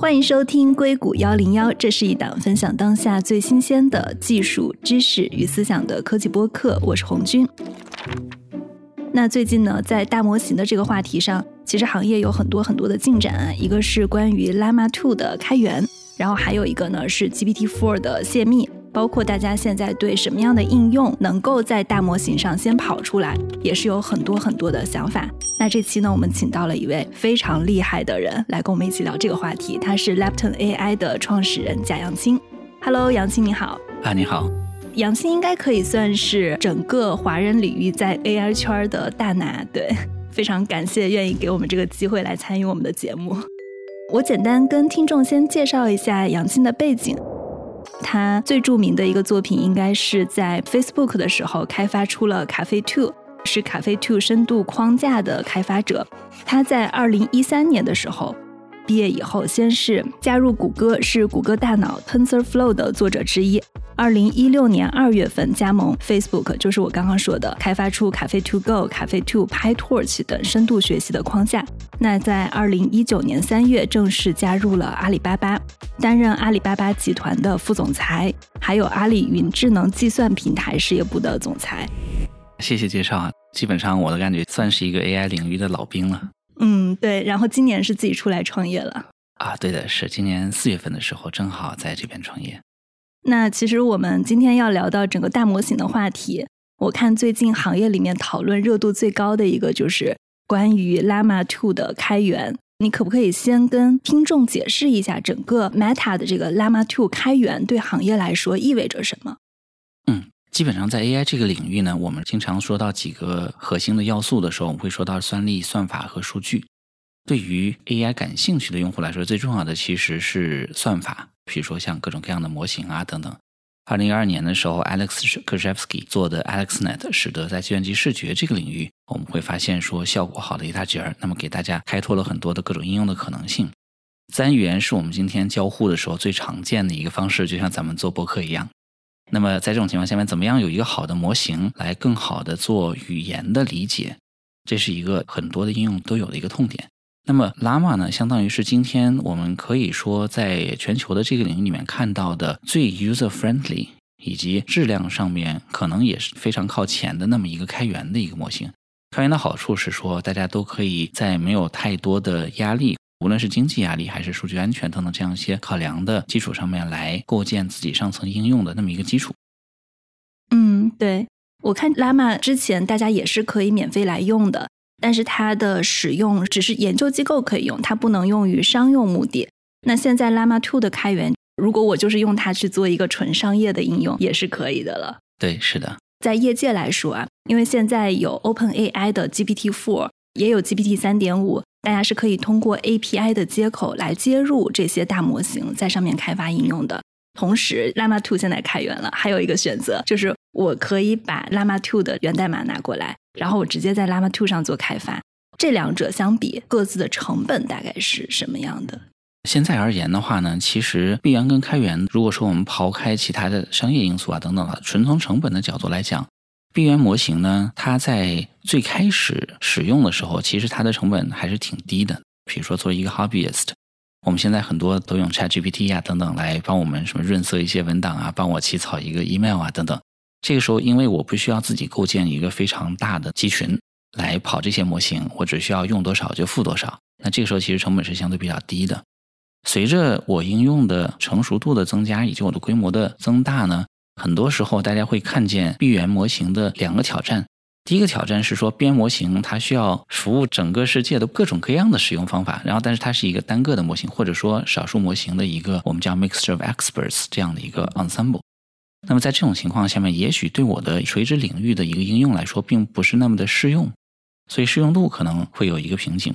欢迎收听硅谷幺零幺，这是一档分享当下最新鲜的技术知识与思想的科技播客。我是红军。那最近呢，在大模型的这个话题上，其实行业有很多很多的进展。一个是关于 Llama 2的开源，然后还有一个呢是 GPT Four 的泄密。包括大家现在对什么样的应用能够在大模型上先跑出来，也是有很多很多的想法。那这期呢，我们请到了一位非常厉害的人来跟我们一起聊这个话题。他是 Lepton AI 的创始人贾扬青。Hello，杨青你好。啊，你好。杨青应该可以算是整个华人领域在 AI 圈的大拿。对，非常感谢愿意给我们这个机会来参与我们的节目。我简单跟听众先介绍一下杨青的背景。他最著名的一个作品应该是在 Facebook 的时候开发出了 Cafe Two，是 Cafe Two 深度框架的开发者。他在二零一三年的时候毕业以后，先是加入谷歌，是谷歌大脑 TensorFlow 的作者之一。二零一六年二月份加盟 Facebook，就是我刚刚说的，开发出 Cafe To Go、Cafe To PyTorch 等深度学习的框架。那在二零一九年三月正式加入了阿里巴巴，担任阿里巴巴集团的副总裁，还有阿里云智能计算平台事业部的总裁。谢谢介绍啊，基本上我的感觉算是一个 AI 领域的老兵了。嗯，对。然后今年是自己出来创业了啊？对的，是今年四月份的时候，正好在这边创业。那其实我们今天要聊到整个大模型的话题，我看最近行业里面讨论热度最高的一个就是关于 Llama 2的开源。你可不可以先跟听众解释一下整个 Meta 的这个 Llama 2开源对行业来说意味着什么？嗯，基本上在 AI 这个领域呢，我们经常说到几个核心的要素的时候，我们会说到算力、算法和数据。对于 AI 感兴趣的用户来说，最重要的其实是算法。比如说像各种各样的模型啊等等。二零一二年的时候，Alex Krzhevsky 做的 AlexNet 使得在计算机视觉这个领域，我们会发现说效果好的一大截儿。那么给大家开拓了很多的各种应用的可能性。自然语言是我们今天交互的时候最常见的一个方式，就像咱们做博客一样。那么在这种情况下面，怎么样有一个好的模型来更好的做语言的理解？这是一个很多的应用都有的一个痛点。那么，Llama 呢，相当于是今天我们可以说在全球的这个领域里面看到的最 user friendly，以及质量上面可能也是非常靠前的那么一个开源的一个模型。开源的好处是说，大家都可以在没有太多的压力，无论是经济压力还是数据安全等等这样一些考量的基础上面来构建自己上层应用的那么一个基础。嗯，对我看 Llama 之前大家也是可以免费来用的。但是它的使用只是研究机构可以用，它不能用于商用目的。那现在 Llama Two 的开源，如果我就是用它去做一个纯商业的应用，也是可以的了。对，是的。在业界来说啊，因为现在有 OpenAI 的 GPT-4，也有 GPT 3.5，大家是可以通过 API 的接口来接入这些大模型，在上面开发应用的。同时，Llama 2现在开源了，还有一个选择就是我可以把 Llama 2的源代码拿过来。然后我直接在 Llama 2上做开发，这两者相比，各自的成本大概是什么样的？现在而言的话呢，其实闭源跟开源，如果说我们抛开其他的商业因素啊等等的，纯从成本的角度来讲，闭源模型呢，它在最开始使用的时候，其实它的成本还是挺低的。比如说作为一个 hobbyist，我们现在很多都用 ChatGPT 呀等等来帮我们什么润色一些文档啊，帮我起草一个 email 啊等等。这个时候，因为我不需要自己构建一个非常大的集群来跑这些模型，我只需要用多少就付多少。那这个时候其实成本是相对比较低的。随着我应用的成熟度的增加以及我的规模的增大呢，很多时候大家会看见闭源模型的两个挑战。第一个挑战是说边模型它需要服务整个世界的各种各样的使用方法，然后但是它是一个单个的模型，或者说少数模型的一个我们叫 mixture of experts 这样的一个 ensemble。那么在这种情况下面，也许对我的垂直领域的一个应用来说，并不是那么的适用，所以适用度可能会有一个瓶颈。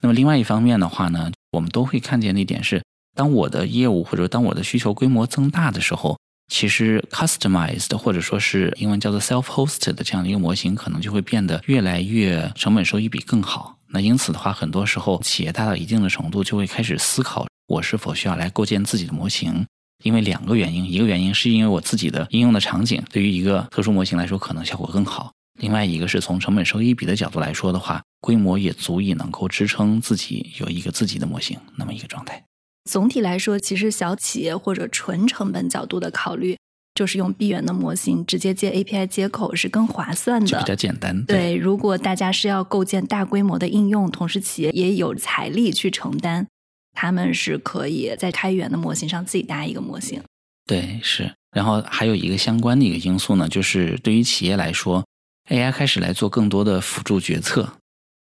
那么另外一方面的话呢，我们都会看见的一点是，当我的业务或者当我的需求规模增大的时候，其实 customized 或者说是英文叫做 self-hosted 的这样的一个模型，可能就会变得越来越成本收益比更好。那因此的话，很多时候企业大到一定的程度，就会开始思考，我是否需要来构建自己的模型。因为两个原因，一个原因是因为我自己的应用的场景对于一个特殊模型来说可能效果更好；另外一个是从成本收益比的角度来说的话，规模也足以能够支撑自己有一个自己的模型那么一个状态。总体来说，其实小企业或者纯成本角度的考虑，就是用闭源的模型直接接 API 接口是更划算的，比较简单。对，如果大家是要构建大规模的应用，同时企业也有财力去承担，他们是可以在开源的模型上自己搭一个模型。对，是。然后还有一个相关的一个因素呢，就是对于企业来说，AI 开始来做更多的辅助决策。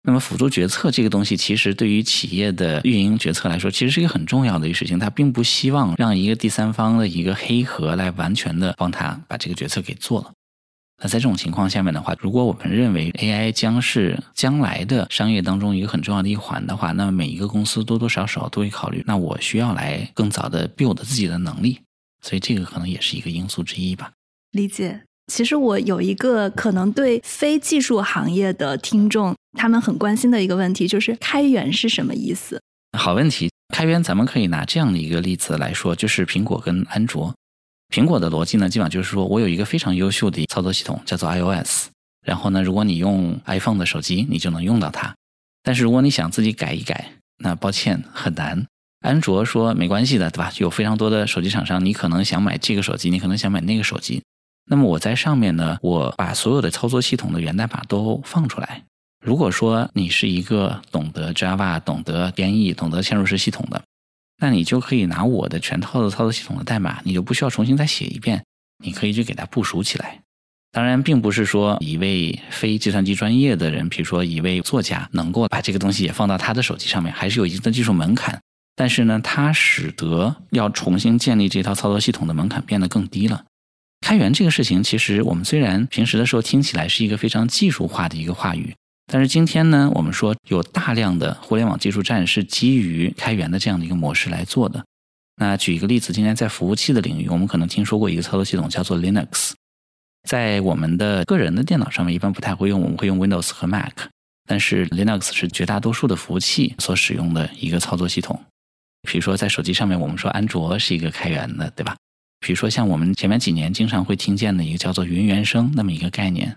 那么辅助决策这个东西，其实对于企业的运营决策来说，其实是一个很重要的一个事情。它并不希望让一个第三方的一个黑盒来完全的帮他把这个决策给做了。那在这种情况下面的话，如果我们认为 AI 将是将来的商业当中一个很重要的一环的话，那么每一个公司多多少少都会考虑，那我需要来更早的 build 自己的能力。所以这个可能也是一个因素之一吧。理解。其实我有一个可能对非技术行业的听众，他们很关心的一个问题，就是开源是什么意思？好问题。开源咱们可以拿这样的一个例子来说，就是苹果跟安卓。苹果的逻辑呢，基本上就是说我有一个非常优秀的操作系统，叫做 iOS。然后呢，如果你用 iPhone 的手机，你就能用到它。但是如果你想自己改一改，那抱歉，很难。安卓说没关系的，对吧？有非常多的手机厂商，你可能想买这个手机，你可能想买那个手机。那么我在上面呢，我把所有的操作系统的源代码都放出来。如果说你是一个懂得 Java、懂得编译、懂得嵌入式系统的，那你就可以拿我的全套的操作系统的代码，你就不需要重新再写一遍，你可以去给它部署起来。当然，并不是说一位非计算机专业的人，比如说一位作家，能够把这个东西也放到他的手机上面，还是有一定的技术门槛。但是呢，它使得要重新建立这套操作系统的门槛变得更低了。开源这个事情，其实我们虽然平时的时候听起来是一个非常技术化的一个话语，但是今天呢，我们说有大量的互联网技术站是基于开源的这样的一个模式来做的。那举一个例子，今天在服务器的领域，我们可能听说过一个操作系统叫做 Linux，在我们的个人的电脑上面一般不太会用，我们会用 Windows 和 Mac，但是 Linux 是绝大多数的服务器所使用的一个操作系统。比如说，在手机上面，我们说安卓是一个开源的，对吧？比如说，像我们前面几年经常会听见的一个叫做云原生那么一个概念，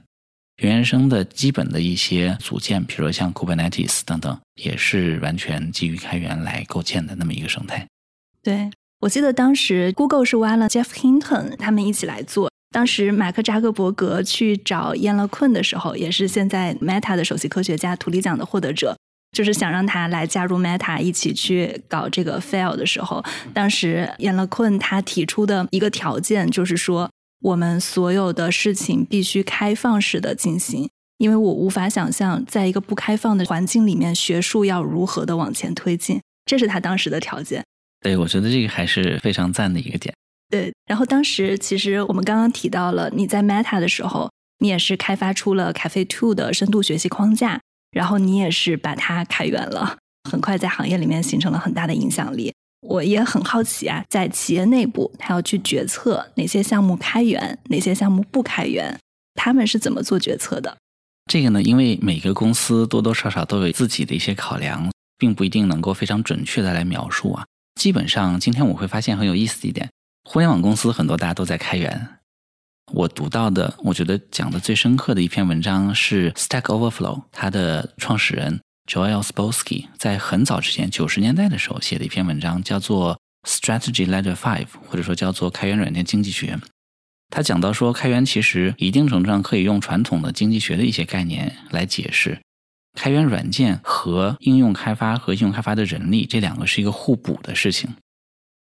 云原生的基本的一些组件，比如说像 Kubernetes 等等，也是完全基于开源来构建的那么一个生态。对，我记得当时 Google 是挖了 Jeff Hinton 他们一起来做，当时马克扎克伯格去找燕乐困的时候，也是现在 Meta 的首席科学家、图里奖的获得者。就是想让他来加入 Meta 一起去搞这个 Fail 的时候，当时燕乐困他提出的一个条件就是说，我们所有的事情必须开放式的进行，因为我无法想象在一个不开放的环境里面，学术要如何的往前推进，这是他当时的条件。对，我觉得这个还是非常赞的一个点。对，然后当时其实我们刚刚提到了你在 Meta 的时候，你也是开发出了 Cafe Two 的深度学习框架。然后你也是把它开源了，很快在行业里面形成了很大的影响力。我也很好奇啊，在企业内部，他要去决策哪些项目开源，哪些项目不开源，他们是怎么做决策的？这个呢，因为每个公司多多少少都有自己的一些考量，并不一定能够非常准确的来描述啊。基本上，今天我会发现很有意思的一点，互联网公司很多大家都在开源。我读到的，我觉得讲的最深刻的一篇文章是 Stack Overflow，它的创始人 Joel Spolsky 在很早之前九十年代的时候写的一篇文章，叫做 Strategy Letter Five，或者说叫做开源软件经济学。他讲到说，开源其实一定程度上可以用传统的经济学的一些概念来解释，开源软件和应用开发和应用开发的人力这两个是一个互补的事情。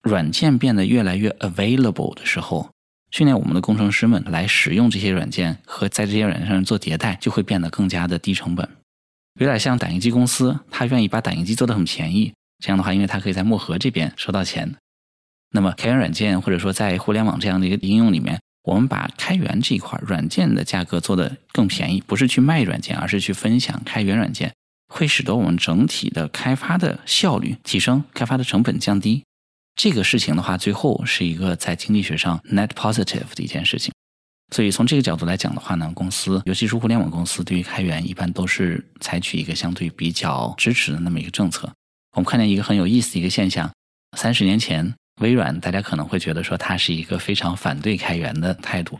软件变得越来越 available 的时候。训练我们的工程师们来使用这些软件和在这些软件上做迭代，就会变得更加的低成本。有点像打印机公司，他愿意把打印机做得很便宜，这样的话，因为他可以在漠河这边收到钱。那么开源软件或者说在互联网这样的一个应用里面，我们把开源这一块软件的价格做得更便宜，不是去卖软件，而是去分享开源软件，会使得我们整体的开发的效率提升，开发的成本降低。这个事情的话，最后是一个在经济学上 net positive 的一件事情。所以从这个角度来讲的话呢，公司尤其是互联网公司，对于开源一般都是采取一个相对比较支持的那么一个政策。我们看见一个很有意思的一个现象：三十年前，微软大家可能会觉得说它是一个非常反对开源的态度，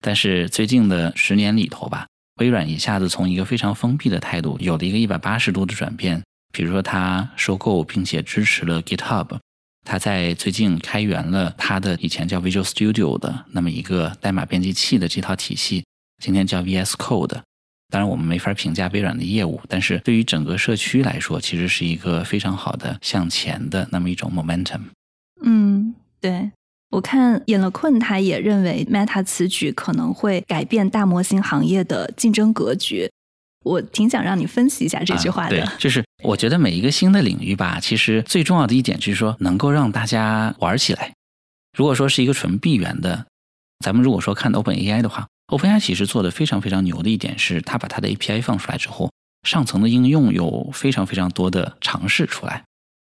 但是最近的十年里头吧，微软一下子从一个非常封闭的态度，有了一个一百八十度的转变。比如说，它收购并且支持了 GitHub。他在最近开源了他的以前叫 Visual Studio 的那么一个代码编辑器的这套体系，今天叫 VS Code。当然，我们没法评价微软的业务，但是对于整个社区来说，其实是一个非常好的向前的那么一种 momentum。嗯，对。我看尹乐困他也认为 Meta 此举可能会改变大模型行业的竞争格局。我挺想让你分析一下这句话的。对，就是我觉得每一个新的领域吧，其实最重要的一点就是说能够让大家玩起来。如果说是一个纯闭源的，咱们如果说看 Open AI 的话，Open AI 其实做的非常非常牛的一点是，它把它的 API 放出来之后，上层的应用有非常非常多的尝试出来。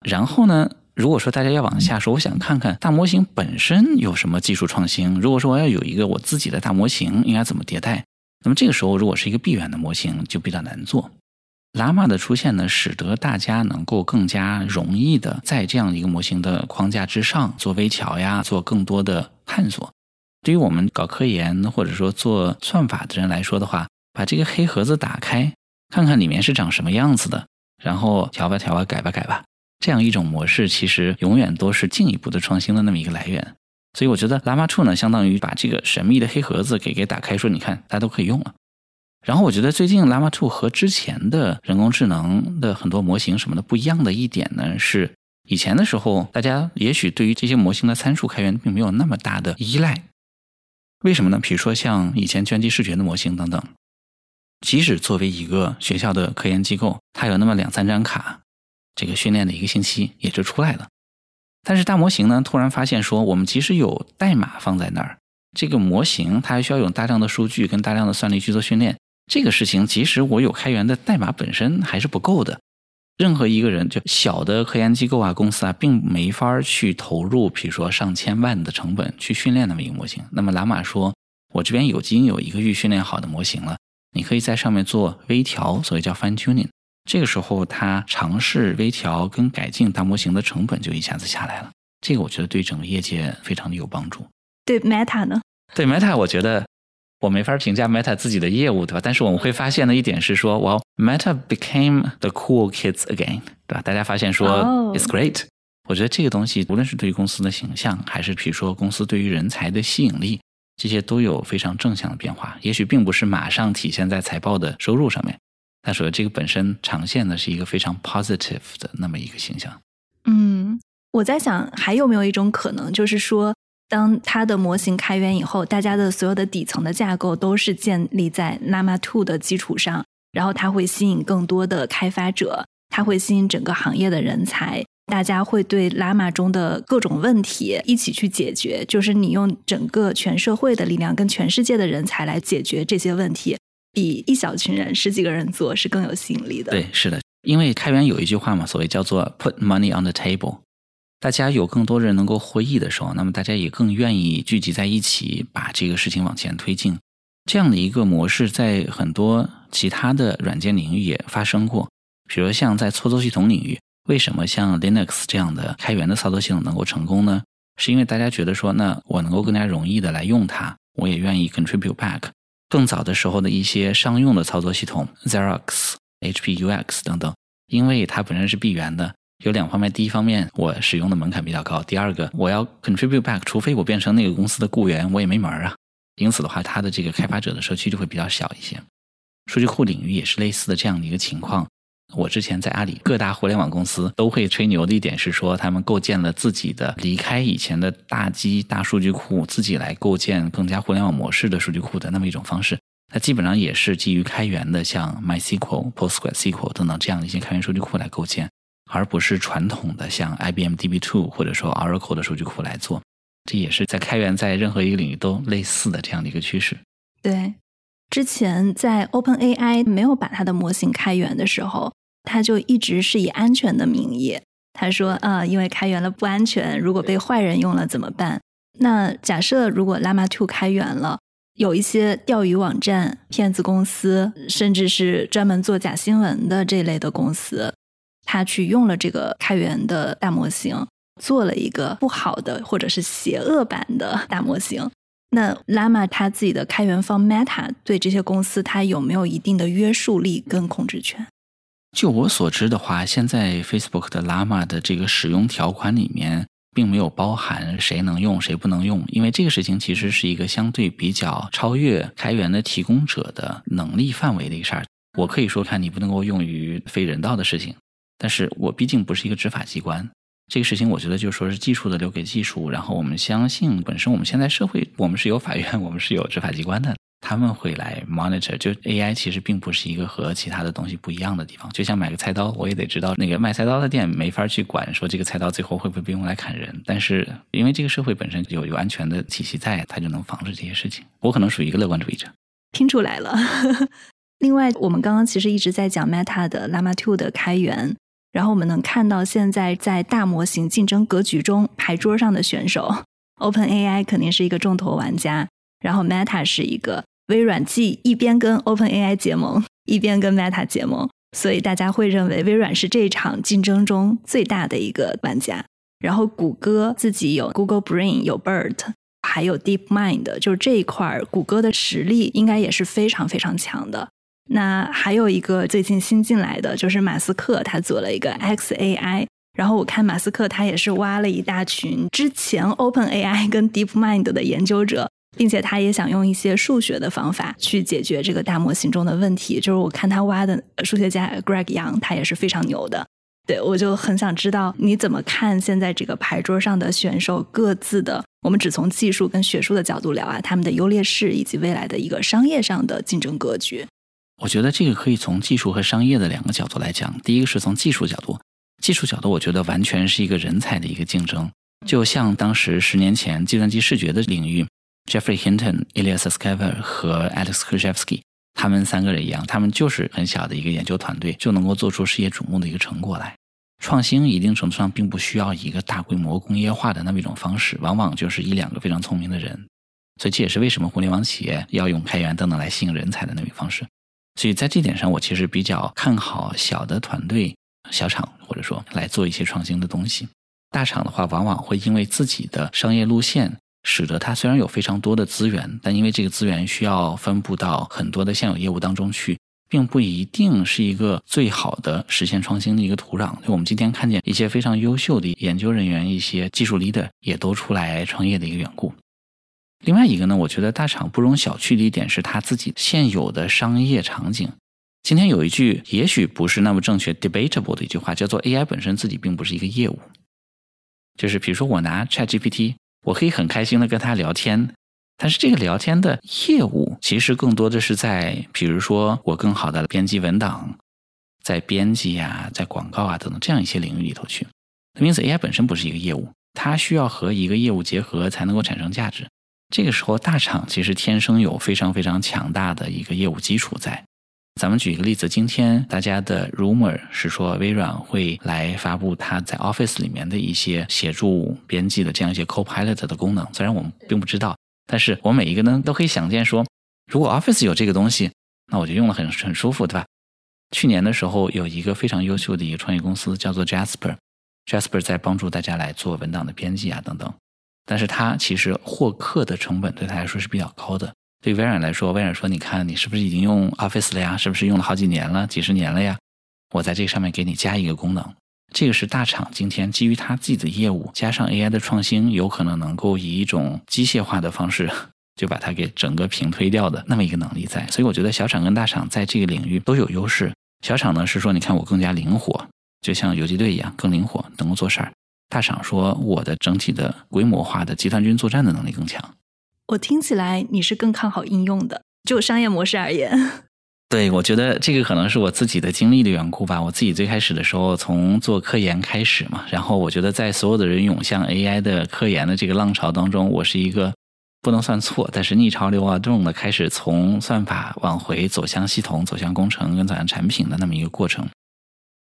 然后呢，如果说大家要往下说，我想看看大模型本身有什么技术创新。如果说我要有一个我自己的大模型，应该怎么迭代？那么这个时候，如果是一个闭源的模型，就比较难做。Llama 的出现呢，使得大家能够更加容易的在这样一个模型的框架之上做微调呀，做更多的探索。对于我们搞科研或者说做算法的人来说的话，把这个黑盒子打开，看看里面是长什么样子的，然后调吧调吧，改吧改吧，这样一种模式，其实永远都是进一步的创新的那么一个来源。所以我觉得 Llama 2呢，相当于把这个神秘的黑盒子给给打开，说你看，大家都可以用了。然后我觉得最近 Llama 2和之前的人工智能的很多模型什么的不一样的一点呢，是以前的时候，大家也许对于这些模型的参数开源并没有那么大的依赖。为什么呢？比如说像以前计算机视觉的模型等等，即使作为一个学校的科研机构，它有那么两三张卡，这个训练的一个星期也就出来了。但是大模型呢，突然发现说，我们即使有代码放在那儿，这个模型它还需要有大量的数据跟大量的算力去做训练。这个事情，即使我有开源的代码本身还是不够的。任何一个人，就小的科研机构啊、公司啊，并没法去投入，比如说上千万的成本去训练那么一个模型。那么，蓝马说，我这边已经有一个预训练好的模型了，你可以在上面做微调，所以叫 fine tuning。这个时候，他尝试微调跟改进大模型的成本就一下子下来了。这个我觉得对整个业界非常的有帮助。对 Meta 呢？对 Meta，我觉得我没法评价 Meta 自己的业务，对吧？但是我们会发现的一点是说，哇，Meta became the cool kids again，对吧？大家发现说，it's great。我觉得这个东西，无论是对于公司的形象，还是比如说公司对于人才的吸引力，这些都有非常正向的变化。也许并不是马上体现在财报的收入上面。他说：“这个本身长线的是一个非常 positive 的那么一个形象。”嗯，我在想还有没有一种可能，就是说，当它的模型开源以后，大家的所有的底层的架构都是建立在 Llama 2的基础上，然后它会吸引更多的开发者，它会吸引整个行业的人才，大家会对 Llama 中的各种问题一起去解决，就是你用整个全社会的力量跟全世界的人才来解决这些问题。比一小群人、十几个人做是更有吸引力的。对，是的，因为开源有一句话嘛，所谓叫做 “put money on the table”。大家有更多人能够获益的时候，那么大家也更愿意聚集在一起，把这个事情往前推进。这样的一个模式，在很多其他的软件领域也发生过。比如像在操作系统领域，为什么像 Linux 这样的开源的操作系统能够成功呢？是因为大家觉得说，那我能够更加容易的来用它，我也愿意 contribute back。更早的时候的一些商用的操作系统，Xerox、HPUX 等等，因为它本身是闭源的，有两方面：第一方面，我使用的门槛比较高；第二个，我要 contribute back，除非我变成那个公司的雇员，我也没门儿啊。因此的话，它的这个开发者的社区就会比较小一些。数据库领域也是类似的这样的一个情况。我之前在阿里各大互联网公司都会吹牛的一点是说，他们构建了自己的离开以前的大机大数据库，自己来构建更加互联网模式的数据库的那么一种方式。它基本上也是基于开源的，像 MySQL、PostgreSQL 等等这样的一些开源数据库来构建，而不是传统的像 IBM DB2 或者说 Oracle 的数据库来做。这也是在开源在任何一个领域都类似的这样的一个趋势。对，之前在 OpenAI 没有把它的模型开源的时候。他就一直是以安全的名义，他说啊，因为开源了不安全，如果被坏人用了怎么办？那假设如果 Llama Two 开源了，有一些钓鱼网站、骗子公司，甚至是专门做假新闻的这类的公司，他去用了这个开源的大模型，做了一个不好的或者是邪恶版的大模型，那 l a m a 它自己的开源方 Meta 对这些公司，它有没有一定的约束力跟控制权？就我所知的话，现在 Facebook 的 Llama 的这个使用条款里面并没有包含谁能用谁不能用，因为这个事情其实是一个相对比较超越开源的提供者的能力范围的一个事儿。我可以说，看你不能够用于非人道的事情，但是我毕竟不是一个执法机关。这个事情，我觉得就说是技术的留给技术，然后我们相信本身我们现在社会，我们是有法院，我们是有执法机关的，他们会来 monitor。就 AI 其实并不是一个和其他的东西不一样的地方，就像买个菜刀，我也得知道那个卖菜刀的店没法去管说这个菜刀最后会不会被用来砍人，但是因为这个社会本身有有安全的体系在，它就能防止这些事情。我可能属于一个乐观主义者，听出来了。另外，我们刚刚其实一直在讲 Meta 的 Llama 2的开源。然后我们能看到，现在在大模型竞争格局中，牌桌上的选手，Open AI 肯定是一个重头玩家。然后 Meta 是一个微软，既一边跟 Open AI 结盟，一边跟 Meta 结盟，所以大家会认为微软是这场竞争中最大的一个玩家。然后谷歌自己有 Google Brain，有 BERT，还有 DeepMind，就是这一块，谷歌的实力应该也是非常非常强的。那还有一个最近新进来的，就是马斯克，他做了一个 XAI。然后我看马斯克他也是挖了一大群之前 OpenAI 跟 DeepMind 的研究者，并且他也想用一些数学的方法去解决这个大模型中的问题。就是我看他挖的数学家 Greg Young，他也是非常牛的。对我就很想知道你怎么看现在这个牌桌上的选手各自的，我们只从技术跟学术的角度聊啊，他们的优劣势以及未来的一个商业上的竞争格局。我觉得这个可以从技术和商业的两个角度来讲。第一个是从技术角度，技术角度，我觉得完全是一个人才的一个竞争。就像当时十年前计算机视觉的领域，Jeffrey Hinton、Ilya Sutskever 和 Alex Krizhevsky 他们三个人一样，他们就是很小的一个研究团队，就能够做出世界瞩目的一个成果来。创新一定程度上并不需要一个大规模工业化的那么一种方式，往往就是一两个非常聪明的人。所以这也是为什么互联网企业要用开源等等来吸引人才的那种方式。所以在这点上，我其实比较看好小的团队、小厂，或者说来做一些创新的东西。大厂的话，往往会因为自己的商业路线，使得它虽然有非常多的资源，但因为这个资源需要分布到很多的现有业务当中去，并不一定是一个最好的实现创新的一个土壤。就我们今天看见一些非常优秀的研究人员、一些技术 leader 也都出来创业的一个缘故。另外一个呢，我觉得大厂不容小觑的一点是它自己现有的商业场景。今天有一句也许不是那么正确、debatable 的一句话，叫做 AI 本身自己并不是一个业务。就是比如说我拿 ChatGPT，我可以很开心的跟他聊天，但是这个聊天的业务其实更多的是在，比如说我更好的编辑文档，在编辑呀、在广告啊等等这样一些领域里头去。因此，AI 本身不是一个业务，它需要和一个业务结合才能够产生价值。这个时候，大厂其实天生有非常非常强大的一个业务基础在。咱们举一个例子，今天大家的 rumor 是说微软会来发布它在 Office 里面的一些协助编辑的这样一些 Copilot 的功能。虽然我们并不知道，但是我每一个呢都可以想见说，如果 Office 有这个东西，那我就用了很很舒服，对吧？去年的时候，有一个非常优秀的一个创业公司叫做 Jasper，Jasper 在帮助大家来做文档的编辑啊等等。但是它其实获客的成本对他来说是比较高的。对微软来说，微软说：“你看，你是不是已经用 Office 了呀？是不是用了好几年了、几十年了呀？我在这上面给你加一个功能。这个是大厂今天基于它自己的业务，加上 AI 的创新，有可能能够以一种机械化的方式就把它给整个平推掉的那么一个能力在。所以我觉得小厂跟大厂在这个领域都有优势。小厂呢是说，你看我更加灵活，就像游击队一样更灵活，能够做事儿。”大厂说：“我的整体的规模化的集团军作战的能力更强。”我听起来你是更看好应用的，就商业模式而言。对，我觉得这个可能是我自己的经历的缘故吧。我自己最开始的时候从做科研开始嘛，然后我觉得在所有的人涌向 AI 的科研的这个浪潮当中，我是一个不能算错，但是逆潮流啊这种的开始从算法往回走向系统、走向工程跟走向产品的那么一个过程。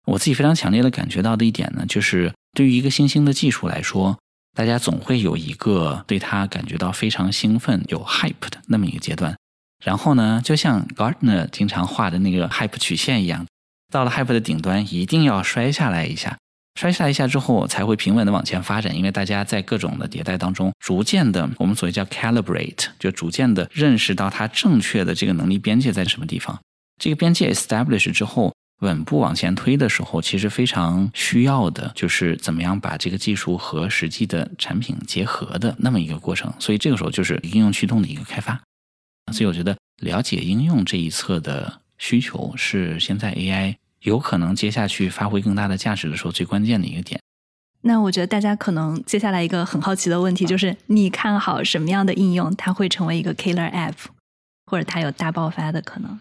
我自己非常强烈的感觉到的一点呢，就是。对于一个新兴的技术来说，大家总会有一个对它感觉到非常兴奋、有 hype 的那么一个阶段。然后呢，就像 Gartner 经常画的那个 hype 曲线一样，到了 hype 的顶端，一定要摔下来一下，摔下来一下之后，才会平稳的往前发展。因为大家在各种的迭代当中，逐渐的，我们所谓叫 calibrate，就逐渐的认识到它正确的这个能力边界在什么地方。这个边界 establish 之后。稳步往前推的时候，其实非常需要的就是怎么样把这个技术和实际的产品结合的那么一个过程。所以这个时候就是应用驱动的一个开发。所以我觉得了解应用这一侧的需求是现在 AI 有可能接下去发挥更大的价值的时候最关键的一个点。那我觉得大家可能接下来一个很好奇的问题就是：你看好什么样的应用它会成为一个 killer app，或者它有大爆发的可能？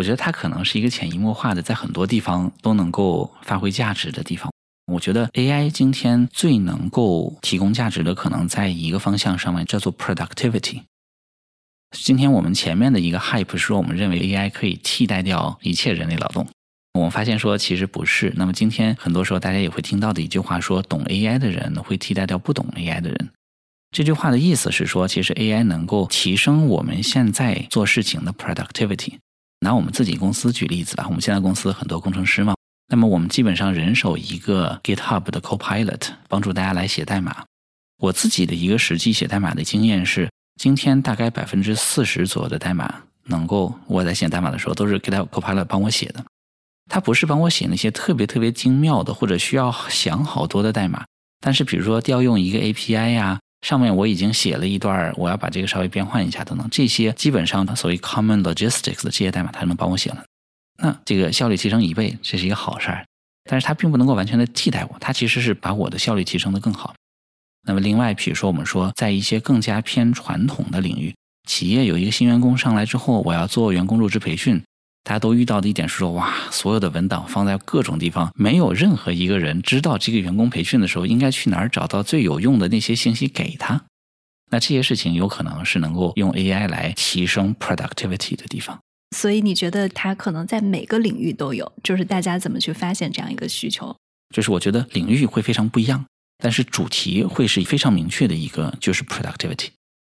我觉得它可能是一个潜移默化的，在很多地方都能够发挥价值的地方。我觉得 AI 今天最能够提供价值的，可能在一个方向上面，叫做 productivity。今天我们前面的一个 hype 是说，我们认为 AI 可以替代掉一切人类劳动。我们发现说，其实不是。那么今天很多时候大家也会听到的一句话说，懂 AI 的人会替代掉不懂 AI 的人。这句话的意思是说，其实 AI 能够提升我们现在做事情的 productivity。拿我们自己公司举例子吧，我们现在公司很多工程师嘛，那么我们基本上人手一个 GitHub 的 Copilot，帮助大家来写代码。我自己的一个实际写代码的经验是，今天大概百分之四十左右的代码能够我在写代码的时候都是 GitHub Copilot 帮我写的。他不是帮我写那些特别特别精妙的或者需要想好多的代码，但是比如说调用一个 API 呀，上面我已经写了一段，我要把这个稍微变换一下等等，这些基本上所谓 common logistics 的这些代码，他能帮我写了，那这个效率提升一倍，这是一个好事儿。但是它并不能够完全的替代我，它其实是把我的效率提升的更好。那么另外，比如说我们说在一些更加偏传统的领域，企业有一个新员工上来之后，我要做员工入职培训。大家都遇到的一点是说，哇，所有的文档放在各种地方，没有任何一个人知道这个员工培训的时候应该去哪儿找到最有用的那些信息给他。那这些事情有可能是能够用 AI 来提升 productivity 的地方。所以你觉得它可能在每个领域都有，就是大家怎么去发现这样一个需求？就是我觉得领域会非常不一样，但是主题会是非常明确的一个，就是 productivity。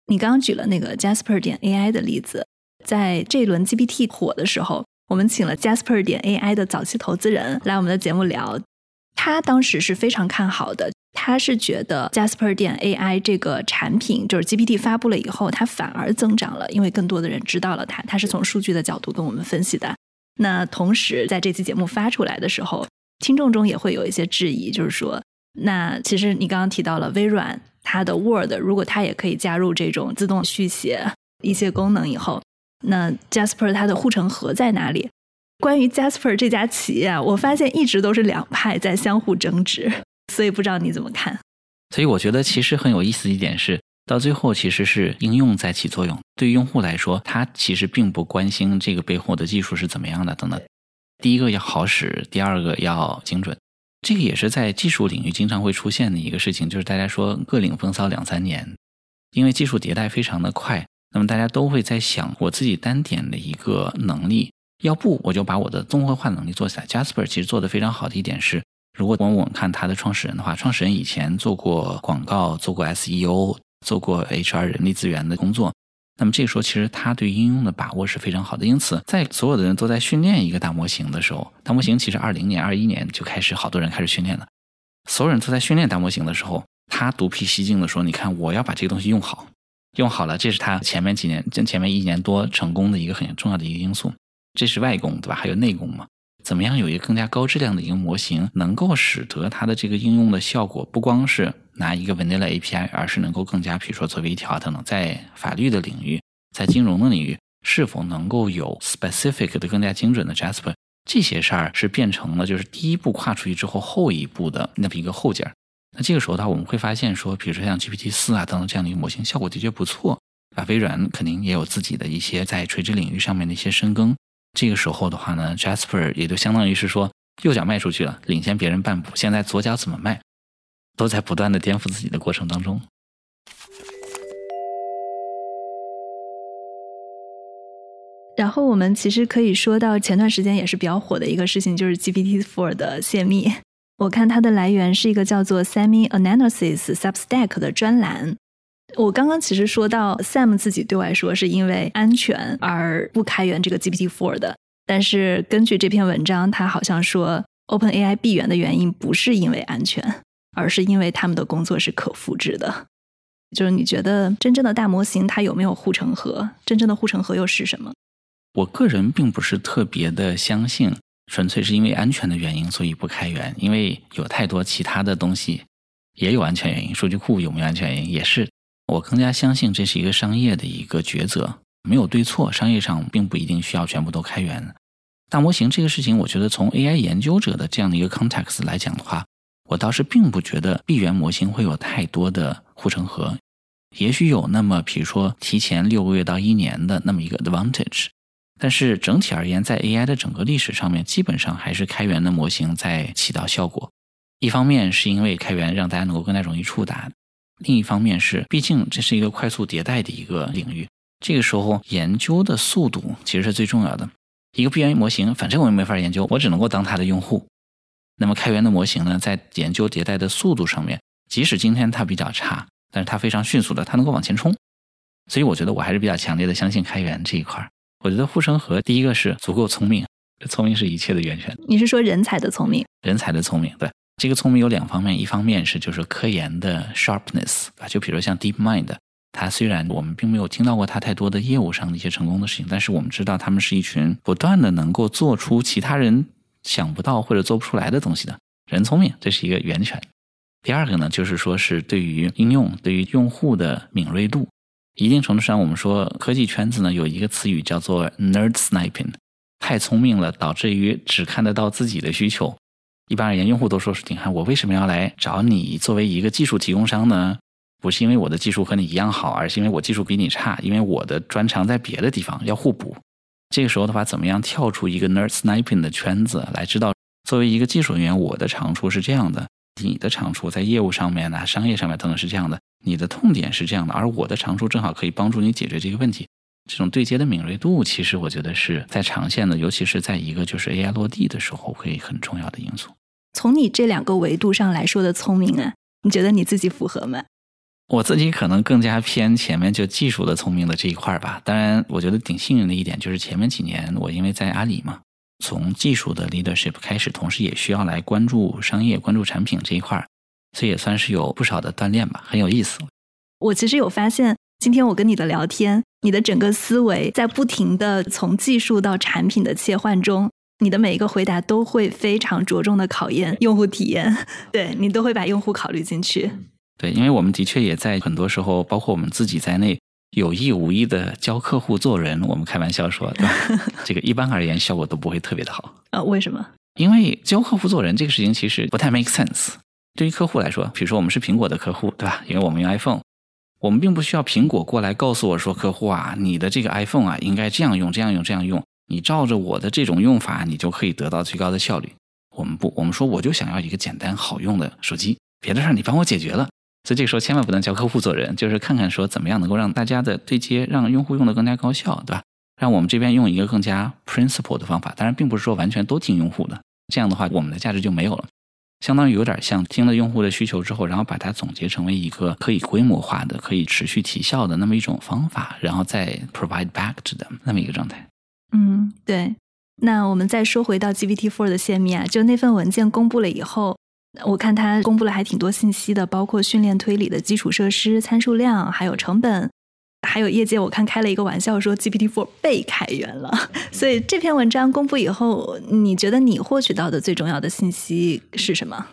你刚刚举了那个 Jasper 点 AI 的例子。在这一轮 GPT 火的时候，我们请了 Jasper 点 AI 的早期投资人来我们的节目聊。他当时是非常看好的，他是觉得 Jasper 点 AI 这个产品，就是 GPT 发布了以后，它反而增长了，因为更多的人知道了它。他是从数据的角度跟我们分析的。那同时，在这期节目发出来的时候，听众中也会有一些质疑，就是说，那其实你刚刚提到了微软它的 Word，如果它也可以加入这种自动续写一些功能以后。那 Jasper 它的护城河在哪里？关于 Jasper 这家企业啊，我发现一直都是两派在相互争执，所以不知道你怎么看？所以我觉得其实很有意思一点是，到最后其实是应用在起作用。对于用户来说，他其实并不关心这个背后的技术是怎么样的等等。第一个要好使，第二个要精准。这个也是在技术领域经常会出现的一个事情，就是大家说各领风骚两三年，因为技术迭代非常的快。那么大家都会在想，我自己单点的一个能力，要不我就把我的综合化能力做起来。Jasper 其实做的非常好的一点是，如果我们看他的创始人的话，创始人以前做过广告，做过 SEO，做过 HR 人力资源的工作。那么这个时候，其实他对应用的把握是非常好的。因此，在所有的人都在训练一个大模型的时候，大模型其实二零年、二一年就开始，好多人开始训练了。所有人都在训练大模型的时候，他独辟蹊径的说：“你看，我要把这个东西用好。”用好了，这是他前面几年、前前面一年多成功的一个很重要的一个因素。这是外功，对吧？还有内功嘛？怎么样有一个更加高质量的一个模型，能够使得它的这个应用的效果，不光是拿一个 vanilla API，而是能够更加，比如说做微调等等，在法律的领域，在金融的领域，是否能够有 specific 的更加精准的 Jasper？这些事儿是变成了就是第一步跨出去之后后一步的那么一个后劲儿。那这个时候的话，我们会发现说，比如说像 GPT 四啊等等这样的一个模型，效果的确不错。啊，微软肯定也有自己的一些在垂直领域上面的一些深耕。这个时候的话呢，Jasper 也就相当于是说，右脚迈出去了，领先别人半步。现在左脚怎么迈，都在不断的颠覆自己的过程当中。然后我们其实可以说到前段时间也是比较火的一个事情，就是 GPT Four 的泄密。我看它的来源是一个叫做 Semi Analysis Substack 的专栏。我刚刚其实说到 Sam 自己对外说是因为安全而不开源这个 GPT-4 的，但是根据这篇文章，他好像说 OpenAI 闭源的原因不是因为安全，而是因为他们的工作是可复制的。就是你觉得真正的大模型它有没有护城河？真正的护城河又是什么？我个人并不是特别的相信。纯粹是因为安全的原因，所以不开源。因为有太多其他的东西也有安全原因，数据库有没有安全原因也是。我更加相信这是一个商业的一个抉择，没有对错，商业上并不一定需要全部都开源。大模型这个事情，我觉得从 AI 研究者的这样的一个 context 来讲的话，我倒是并不觉得闭源模型会有太多的护城河，也许有那么，比如说提前六个月到一年的那么一个 advantage。但是整体而言，在 AI 的整个历史上面，基本上还是开源的模型在起到效果。一方面是因为开源让大家能够更加容易触达，另一方面是毕竟这是一个快速迭代的一个领域，这个时候研究的速度其实是最重要的。一个闭源模型，反正我也没法研究，我只能够当它的用户。那么开源的模型呢，在研究迭代的速度上面，即使今天它比较差，但是它非常迅速的，它能够往前冲。所以我觉得我还是比较强烈的相信开源这一块儿。我觉得护城河第一个是足够聪明，聪明是一切的源泉。你是说人才的聪明？人才的聪明，对这个聪明有两方面，一方面是就是科研的 sharpness 啊，就比如像 DeepMind，它虽然我们并没有听到过它太多的业务上的一些成功的事情，但是我们知道他们是一群不断的能够做出其他人想不到或者做不出来的东西的人聪明，这是一个源泉。第二个呢，就是说是对于应用、对于用户的敏锐度。一定程度上，我们说科技圈子呢有一个词语叫做 nerd sniping，太聪明了，导致于只看得到自己的需求。一般而言，用户都说是：你看，我为什么要来找你作为一个技术提供商呢？不是因为我的技术和你一样好，而是因为我技术比你差，因为我的专长在别的地方，要互补。这个时候的话，怎么样跳出一个 nerd sniping 的圈子，来知道作为一个技术人员，我的长处是这样的，你的长处在业务上面呢，商业上面等等是这样的。你的痛点是这样的，而我的长处正好可以帮助你解决这个问题。这种对接的敏锐度，其实我觉得是在长线的，尤其是在一个就是 AI 落地的时候，会很重要的因素。从你这两个维度上来说的聪明啊，你觉得你自己符合吗？我自己可能更加偏前面就技术的聪明的这一块吧。当然，我觉得挺幸运的一点就是前面几年我因为在阿里嘛，从技术的 leadership 开始，同时也需要来关注商业、关注产品这一块。所以也算是有不少的锻炼吧，很有意思。我其实有发现，今天我跟你的聊天，你的整个思维在不停的从技术到产品的切换中，你的每一个回答都会非常着重的考验用户体验，对你都会把用户考虑进去。对，因为我们的确也在很多时候，包括我们自己在内，有意无意的教客户做人。我们开玩笑说，对吧？这个一般而言效果都不会特别的好。呃，为什么？因为教客户做人这个事情其实不太 make sense。对于客户来说，比如说我们是苹果的客户，对吧？因为我们用 iPhone，我们并不需要苹果过来告诉我说，客户啊，你的这个 iPhone 啊，应该这样用，这样用，这样用。你照着我的这种用法，你就可以得到最高的效率。我们不，我们说我就想要一个简单好用的手机，别的事儿你帮我解决了。所以这个时候千万不能教客户做人，就是看看说怎么样能够让大家的对接，让用户用的更加高效，对吧？让我们这边用一个更加 principle 的方法。当然，并不是说完全都听用户的，这样的话我们的价值就没有了。相当于有点像听了用户的需求之后，然后把它总结成为一个可以规模化的、可以持续提效的那么一种方法，然后再 provide back to them 那么一个状态。嗯，对。那我们再说回到 GPT-4 的泄密啊，就那份文件公布了以后，我看他公布了还挺多信息的，包括训练推理的基础设施、参数量，还有成本。还有业界，我看开了一个玩笑说 GPT-4 被开源了。所以这篇文章公布以后，你觉得你获取到的最重要的信息是什么？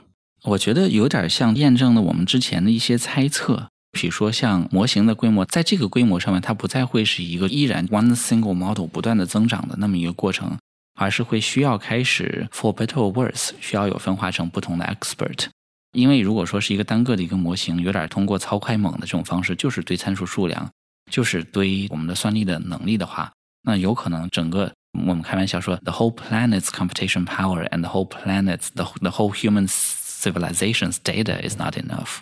我觉得有点像验证了我们之前的一些猜测，比如说像模型的规模，在这个规模上面，它不再会是一个依然 one single model 不断的增长的那么一个过程，而是会需要开始 for better or worse 需要有分化成不同的 expert。因为如果说是一个单个的一个模型，有点通过超快猛的这种方式，就是堆参数数量。就是堆我们的算力的能力的话，那有可能整个我们开玩笑说，the whole planet's computation power and the whole planet's the the whole human civilization's data is not enough。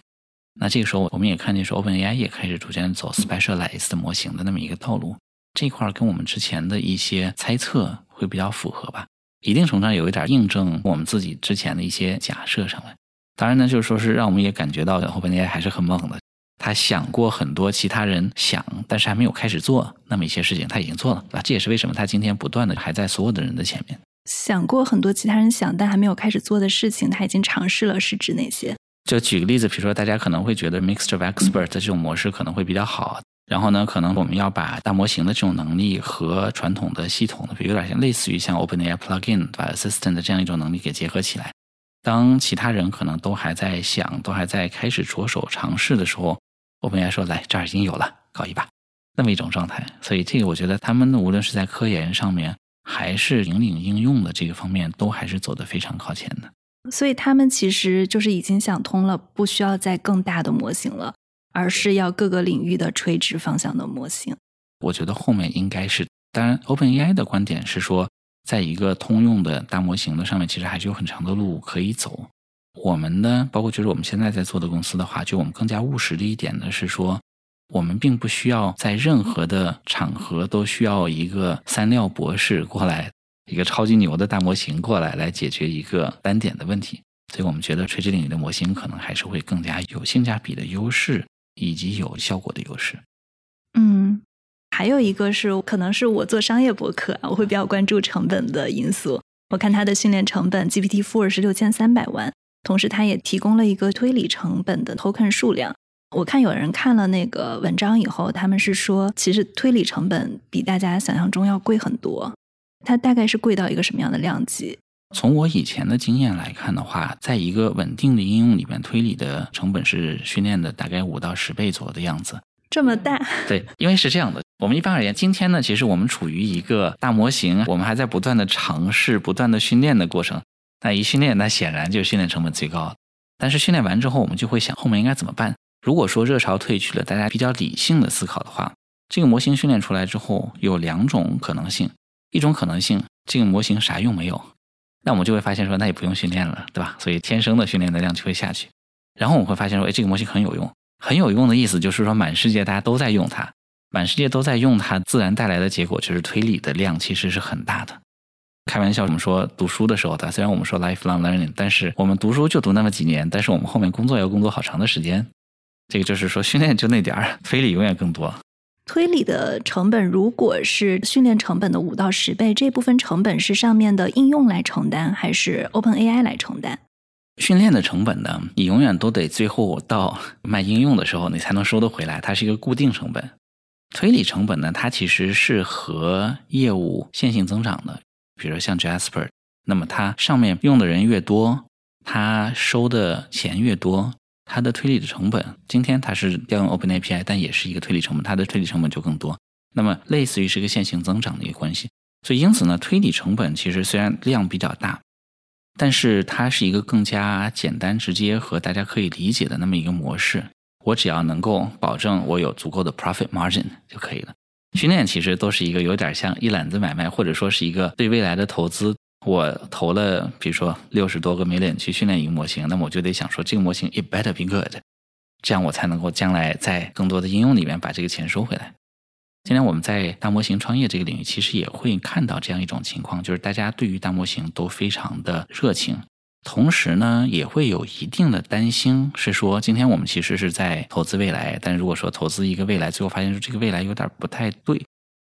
那这个时候我们也看见说，OpenAI 也开始逐渐走 specialized 模型的那么一个道路，这块跟我们之前的一些猜测会比较符合吧，一定程度上有一点印证我们自己之前的一些假设上来。当然呢，就是说是让我们也感觉到 OpenAI 还是很猛的。他想过很多其他人想，但是还没有开始做那么一些事情，他已经做了啊！这也是为什么他今天不断的还在所有的人的前面。想过很多其他人想但还没有开始做的事情，他已经尝试了，是指哪些？就举个例子，比如说大家可能会觉得 mixture of expert 这种模式可能会比较好，然后呢，可能我们要把大模型的这种能力和传统的系统的，比如有点像类似于像 OpenAI Plugin 把 Assistant 的这样一种能力给结合起来。当其他人可能都还在想，都还在开始着手尝试的时候，OpenAI 说：“来，这儿已经有了，搞一把。”那么一种状态。所以这个我觉得他们无论是在科研上面，还是引领应用的这个方面，都还是走得非常靠前的。所以他们其实就是已经想通了，不需要再更大的模型了。而是要各个领域的垂直方向的模型。我觉得后面应该是，当然，OpenAI 的观点是说，在一个通用的大模型的上面，其实还是有很长的路可以走。我们呢，包括就是我们现在在做的公司的话，就我们更加务实的一点呢是说，我们并不需要在任何的场合都需要一个三料博士过来，一个超级牛的大模型过来来解决一个单点的问题。所以我们觉得垂直领域的模型可能还是会更加有性价比的优势。以及有效果的优势。嗯，还有一个是，可能是我做商业博客啊，我会比较关注成本的因素。我看它的训练成本，GPT Four 是六千三百万，同时它也提供了一个推理成本的 token 数量。我看有人看了那个文章以后，他们是说，其实推理成本比大家想象中要贵很多。它大概是贵到一个什么样的量级？从我以前的经验来看的话，在一个稳定的应用里面，推理的成本是训练的大概五到十倍左右的样子。这么大？对，因为是这样的。我们一般而言，今天呢，其实我们处于一个大模型，我们还在不断的尝试、不断的训练的过程。那一训练，那显然就是训练成本最高。但是训练完之后，我们就会想后面应该怎么办？如果说热潮退去了，大家比较理性的思考的话，这个模型训练出来之后有两种可能性：一种可能性，这个模型啥用没有。那我们就会发现说，那也不用训练了，对吧？所以天生的训练的量就会下去。然后我们会发现说，哎，这个模型很有用，很有用的意思就是说，满世界大家都在用它，满世界都在用它，自然带来的结果就是推理的量其实是很大的。开玩笑，我们说读书的时候，的虽然我们说 lifelong learning，但是我们读书就读那么几年，但是我们后面工作要工作好长的时间。这个就是说，训练就那点儿，推理永远更多。推理的成本如果是训练成本的五到十倍，这部分成本是上面的应用来承担，还是 OpenAI 来承担？训练的成本呢？你永远都得最后到卖应用的时候，你才能收得回来，它是一个固定成本。推理成本呢？它其实是和业务线性增长的。比如像 Jasper，那么它上面用的人越多，它收的钱越多。它的推理的成本，今天它是调用 Open API，但也是一个推理成本，它的推理成本就更多。那么类似于是一个线性增长的一个关系。所以因此呢，推理成本其实虽然量比较大，但是它是一个更加简单直接和大家可以理解的那么一个模式。我只要能够保证我有足够的 profit margin 就可以了。训练其实都是一个有点像一揽子买卖，或者说是一个对未来的投资。我投了，比如说六十多个 million 去训练一个模型，那么我就得想说，这个模型 it better be good，这样我才能够将来在更多的应用里面把这个钱收回来。今天我们在大模型创业这个领域，其实也会看到这样一种情况，就是大家对于大模型都非常的热情，同时呢，也会有一定的担心，是说今天我们其实是在投资未来，但如果说投资一个未来，最后发现说这个未来有点不太对。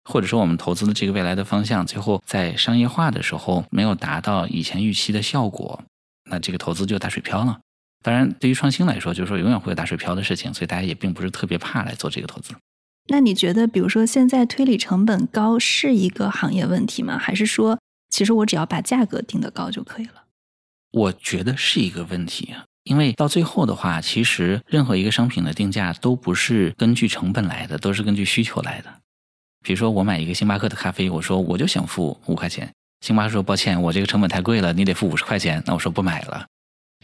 或者说，我们投资的这个未来的方向，最后在商业化的时候没有达到以前预期的效果，那这个投资就打水漂了。当然，对于创新来说，就是说永远会有打水漂的事情，所以大家也并不是特别怕来做这个投资。那你觉得，比如说现在推理成本高是一个行业问题吗？还是说，其实我只要把价格定得高就可以了？我觉得是一个问题，因为到最后的话，其实任何一个商品的定价都不是根据成本来的，都是根据需求来的。比如说，我买一个星巴克的咖啡，我说我就想付五块钱。星巴克说：“抱歉，我这个成本太贵了，你得付五十块钱。”那我说不买了。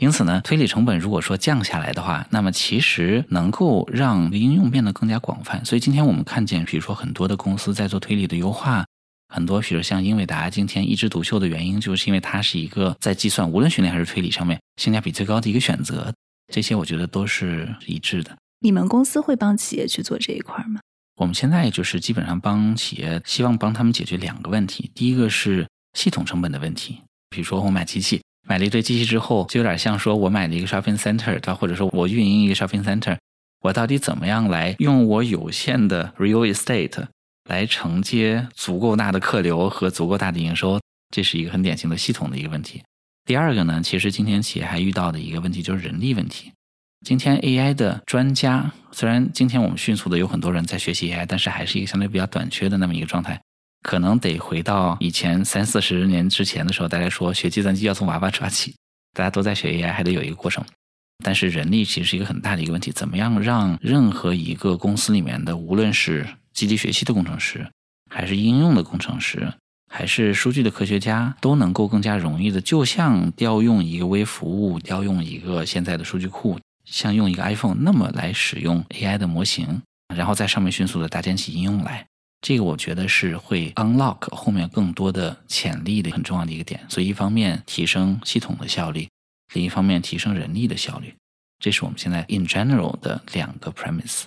因此呢，推理成本如果说降下来的话，那么其实能够让应用变得更加广泛。所以今天我们看见，比如说很多的公司在做推理的优化，很多比如像英伟达今天一枝独秀的原因，就是因为它是一个在计算无论训练还是推理上面性价比最高的一个选择。这些我觉得都是一致的。你们公司会帮企业去做这一块吗？我们现在就是基本上帮企业，希望帮他们解决两个问题。第一个是系统成本的问题，比如说我买机器，买了一堆机器之后，就有点像说我买了一个 shopping center，对或者说我运营一个 shopping center，我到底怎么样来用我有限的 real estate 来承接足够大的客流和足够大的营收？这是一个很典型的系统的一个问题。第二个呢，其实今天企业还遇到的一个问题就是人力问题。今天 AI 的专家，虽然今天我们迅速的有很多人在学习 AI，但是还是一个相对比较短缺的那么一个状态。可能得回到以前三四十年之前的时候，大家说学计算机要从娃娃抓起，大家都在学 AI，还得有一个过程。但是人力其实是一个很大的一个问题，怎么样让任何一个公司里面的，无论是机器学习的工程师，还是应用的工程师，还是数据的科学家，都能够更加容易的，就像调用一个微服务，调用一个现在的数据库。像用一个 iPhone 那么来使用 AI 的模型，然后在上面迅速的搭建起应用来，这个我觉得是会 unlock 后面更多的潜力的很重要的一个点。所以一方面提升系统的效率，另一方面提升人力的效率，这是我们现在 in general 的两个 premise。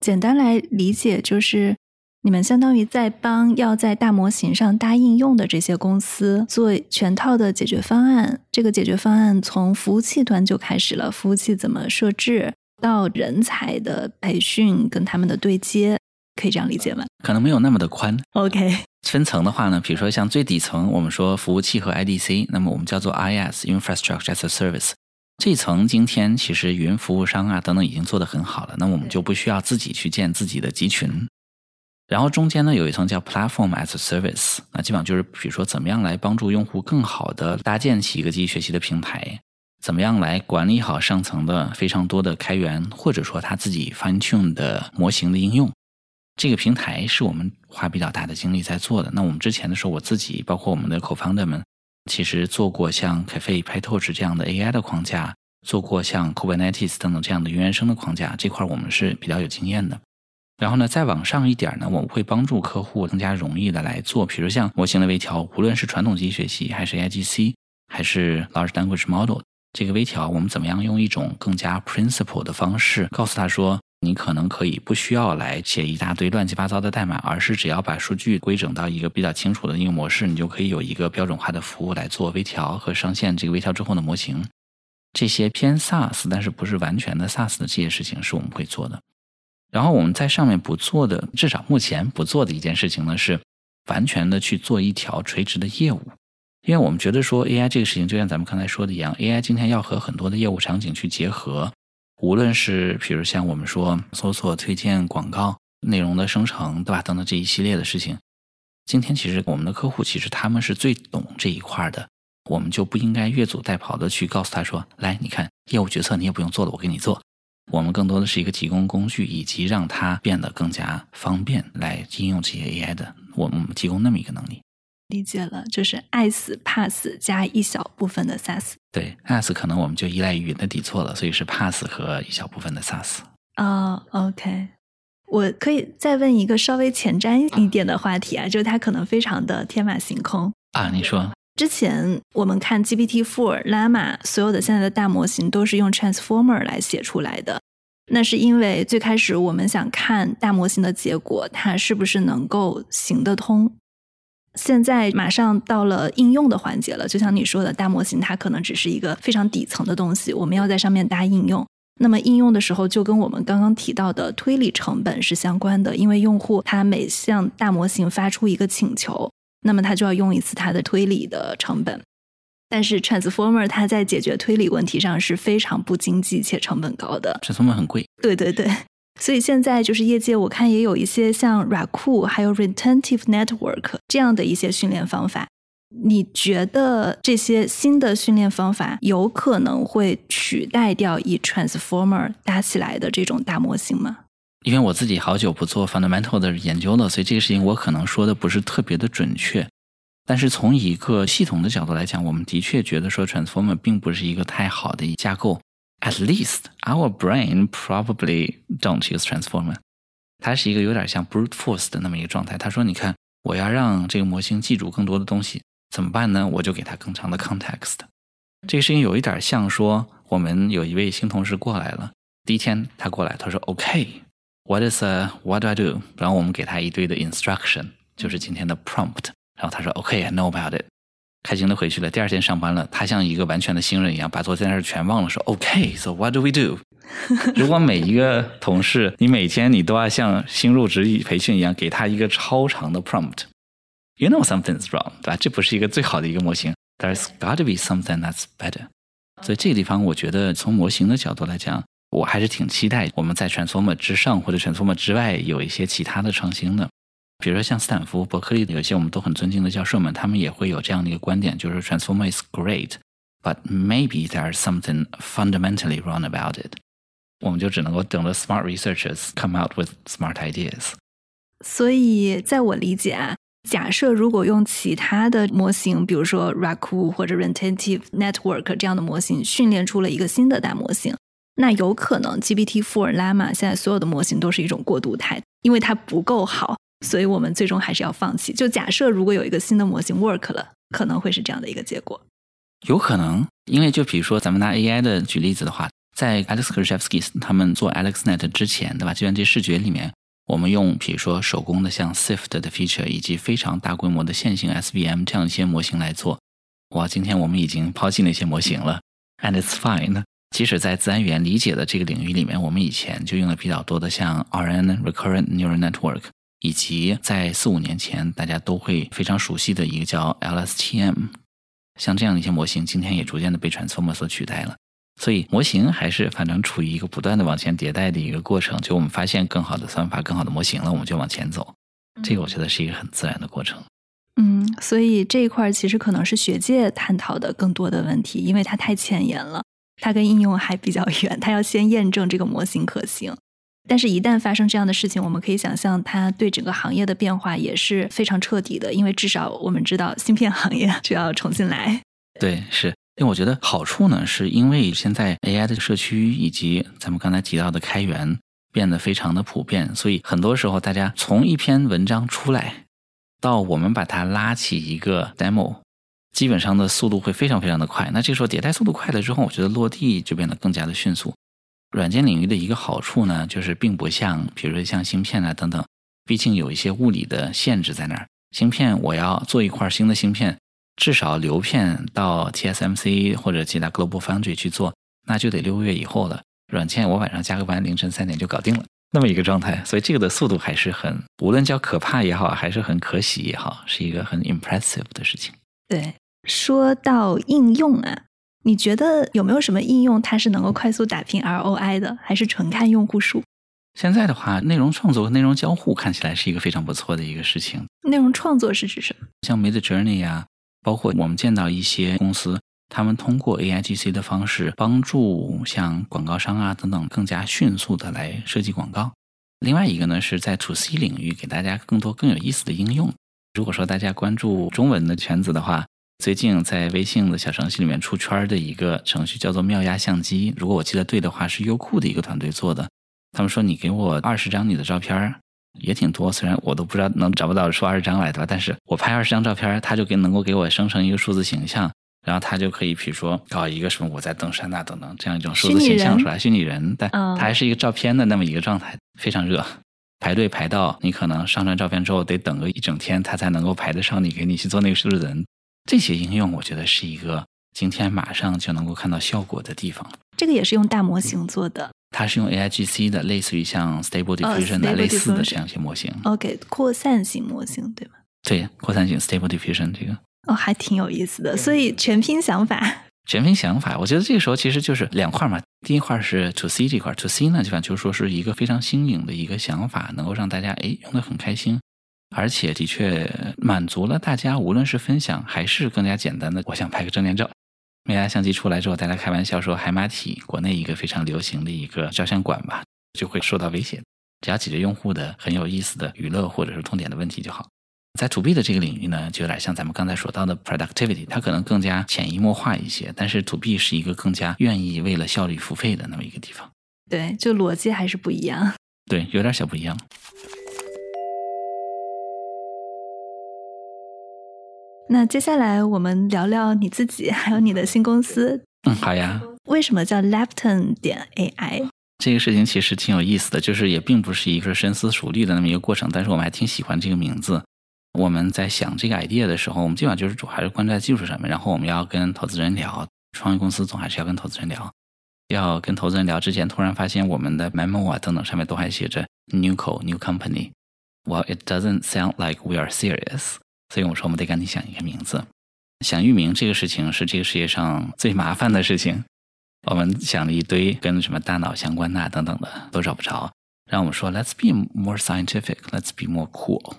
简单来理解就是。你们相当于在帮要在大模型上搭应用的这些公司做全套的解决方案。这个解决方案从服务器端就开始了，服务器怎么设置，到人才的培训跟他们的对接，可以这样理解吗？可能没有那么的宽。OK，分层的话呢，比如说像最底层，我们说服务器和 IDC，那么我们叫做 IS（Infrastructure as a Service）。这层今天其实云服务商啊等等已经做得很好了，那我们就不需要自己去建自己的集群。然后中间呢有一层叫 Platform as a Service，那基本上就是比如说怎么样来帮助用户更好的搭建起一个机器学习的平台，怎么样来管理好上层的非常多的开源或者说他自己 fine tune 的模型的应用。这个平台是我们花比较大的精力在做的。那我们之前的时候，我自己包括我们的 co-founder 们，其实做过像 Cafe、PyTorch 这样的 AI 的框架，做过像 Kubernetes 等等这样的云原生的框架，这块我们是比较有经验的。然后呢，再往上一点呢，我们会帮助客户更加容易的来做，比如像模型的微调，无论是传统机器学习，还是 AIGC，还是 Large Language Model，这个微调，我们怎么样用一种更加 principle 的方式，告诉他说，你可能可以不需要来写一大堆乱七八糟的代码，而是只要把数据规整到一个比较清楚的应用模式，你就可以有一个标准化的服务来做微调和上线这个微调之后的模型。这些偏 SaaS，但是不是完全的 SaaS 的这些事情，是我们会做的。然后我们在上面不做的，至少目前不做的一件事情呢，是完全的去做一条垂直的业务，因为我们觉得说 AI 这个事情，就像咱们刚才说的一样，AI 今天要和很多的业务场景去结合，无论是比如像我们说搜索、推荐、广告、内容的生成，对吧？等等这一系列的事情，今天其实我们的客户其实他们是最懂这一块的，我们就不应该越俎代庖的去告诉他说，来，你看业务决策你也不用做了，我给你做。我们更多的是一个提供工具，以及让它变得更加方便来应用这些 AI 的。我们提供那么一个能力。理解了，就是爱死怕死加一小部分的 SaaS。对，SaaS 可能我们就依赖于云的底座了，所以是 Pass 和一小部分的 SaaS。哦，OK，我可以再问一个稍微前瞻一点的话题啊，就是它可能非常的天马行空啊，你说。之前我们看 GPT-4、Llama，所有的现在的大模型都是用 Transformer 来写出来的。那是因为最开始我们想看大模型的结果，它是不是能够行得通。现在马上到了应用的环节了，就像你说的，大模型它可能只是一个非常底层的东西，我们要在上面搭应用。那么应用的时候，就跟我们刚刚提到的推理成本是相关的，因为用户他每向大模型发出一个请求。那么它就要用一次它的推理的成本，但是 Transformer 它在解决推理问题上是非常不经济且成本高的，Transformer 很贵。对对对，所以现在就是业界我看也有一些像 Raku 还有 Retentive Network 这样的一些训练方法。你觉得这些新的训练方法有可能会取代掉以 Transformer 搭起来的这种大模型吗？因为我自己好久不做 fundamental 的研究了，所以这个事情我可能说的不是特别的准确。但是从一个系统的角度来讲，我们的确觉得说 transformer 并不是一个太好的架构。At least our brain probably don't use transformer。它是一个有点像 brute force 的那么一个状态。他说：“你看，我要让这个模型记住更多的东西，怎么办呢？我就给它更长的 context。这个事情有一点像说，我们有一位新同事过来了，第一天他过来，他说 OK。” What is a What do I do？然后我们给他一堆的 instruction，就是今天的 prompt。然后他说 OK，I know about it。开心的回去了。第二天上班了，他像一个完全的新人一样，把昨天的事全忘了。说 OK，So what do we do？如果每一个同事，你每天你都要像新入职培训一样，给他一个超长的 prompt，You know something's wrong，对吧？这不是一个最好的一个模型。There's got to be something that's better。所以这个地方，我觉得从模型的角度来讲。我还是挺期待我们在 Transformer 之上或者 Transformer 之外有一些其他的创新的。比如说像斯坦福、伯克利的有些我们都很尊敬的教授们，他们也会有这样的一个观点，就是 Transformer is great, but maybe there's something fundamentally wrong about it。我们就只能够等着 smart researchers come out with smart ideas。所以，在我理解啊，假设如果用其他的模型，比如说 RACU 或者 Retentive Network 这样的模型训练出了一个新的大模型，那有可能 GPT-4 Llama 现在所有的模型都是一种过渡态，因为它不够好，所以我们最终还是要放弃。就假设如果有一个新的模型 work 了，可能会是这样的一个结果。有可能，因为就比如说咱们拿 AI 的举例子的话，在 Alex Krizhevsky 他们做 AlexNet 之前，对吧？计算机视觉里面。我们用比如说手工的像 Sift 的 feature，以及非常大规模的线性 SVM 这样一些模型来做。哇，今天我们已经抛弃那些模型了，and it's fine。即使在自然语言理解的这个领域里面，我们以前就用的比较多的像 RN Recurrent Neural Network，以及在四五年前大家都会非常熟悉的一个叫 LSTM，像这样的一些模型，今天也逐渐的被 Transformer 所取代了。所以模型还是反正处于一个不断的往前迭代的一个过程。就我们发现更好的算法、更好的模型了，我们就往前走。这个我觉得是一个很自然的过程。嗯，所以这一块其实可能是学界探讨的更多的问题，因为它太前沿了，它跟应用还比较远，它要先验证这个模型可行。但是，一旦发生这样的事情，我们可以想象它对整个行业的变化也是非常彻底的，因为至少我们知道芯片行业就要重新来。对，是。因为我觉得好处呢，是因为现在 AI 的社区以及咱们刚才提到的开源变得非常的普遍，所以很多时候大家从一篇文章出来到我们把它拉起一个 demo，基本上的速度会非常非常的快。那这个时候迭代速度快了之后，我觉得落地就变得更加的迅速。软件领域的一个好处呢，就是并不像比如说像芯片啊等等，毕竟有一些物理的限制在那儿。芯片我要做一块新的芯片。至少流片到 TSMC 或者其他 Global Foundry 去做，那就得六个月以后了。软件我晚上加个班，凌晨三点就搞定了，那么一个状态。所以这个的速度还是很，无论叫可怕也好，还是很可喜也好，是一个很 impressive 的事情。对，说到应用啊，你觉得有没有什么应用它是能够快速打拼 ROI 的，还是纯看用户数？现在的话，内容创作和内容交互看起来是一个非常不错的一个事情。内容创作是指什么？像 Mid Journey 啊。包括我们见到一些公司，他们通过 AIGC 的方式帮助像广告商啊等等更加迅速的来设计广告。另外一个呢，是在 To C 领域给大家更多更有意思的应用。如果说大家关注中文的圈子的话，最近在微信的小程序里面出圈的一个程序叫做妙压相机。如果我记得对的话，是优酷的一个团队做的。他们说你给我二十张你的照片也挺多，虽然我都不知道能找不到出二十张来的吧，但是我拍二十张照片，它就给能够给我生成一个数字形象，然后他就可以，比如说搞一个什么我在登山呐等等这样一种数字形象出来，虚拟人，但它还是一个照片的那么一个状态，非常热。排队排到你可能上传照片之后得等个一整天，他才能够排得上你给你去做那个数字人。这些应用我觉得是一个今天马上就能够看到效果的地方。这个也是用大模型做的。它是用 AIGC 的，类似于像 Stable Diffusion 的类似的这样一些模型。OK，扩散型模型对吗？对，扩散型 Stable Diffusion 这个哦，还挺有意思的。所以全拼想法，全拼想法，我觉得这个时候其实就是两块嘛。第一块是 To C 这块，To C 呢，基本就是说是一个非常新颖的一个想法，能够让大家哎用的很开心，而且的确满足了大家，无论是分享还是更加简单的，我想拍个证件照。美亚相机出来之后，大家开玩笑说海马体国内一个非常流行的一个照相馆吧，就会受到威胁。只要解决用户的很有意思的娱乐或者是痛点的问题就好。在 To B 的这个领域呢，就有点像咱们刚才说到的 productivity，它可能更加潜移默化一些。但是 To B 是一个更加愿意为了效率付费的那么一个地方。对，就逻辑还是不一样。对，有点小不一样。那接下来我们聊聊你自己，还有你的新公司。嗯，好呀。为什么叫 Lepton 点 AI？这个事情其实挺有意思的，就是也并不是一个深思熟虑的那么一个过程，但是我们还挺喜欢这个名字。我们在想这个 idea 的时候，我们基本上就是主还是关注在技术上面，然后我们要跟投资人聊，创业公司总还是要跟投资人聊。要跟投资人聊之前，突然发现我们的 memo 啊等等上面都还写着 new co new company。Well, it doesn't sound like we are serious. 所以我说，我们得赶紧想一个名字。想域名这个事情是这个世界上最麻烦的事情。我们想了一堆跟什么大脑相关的等等的都找不着，然后我们说 Let's be more scientific, let's be more cool。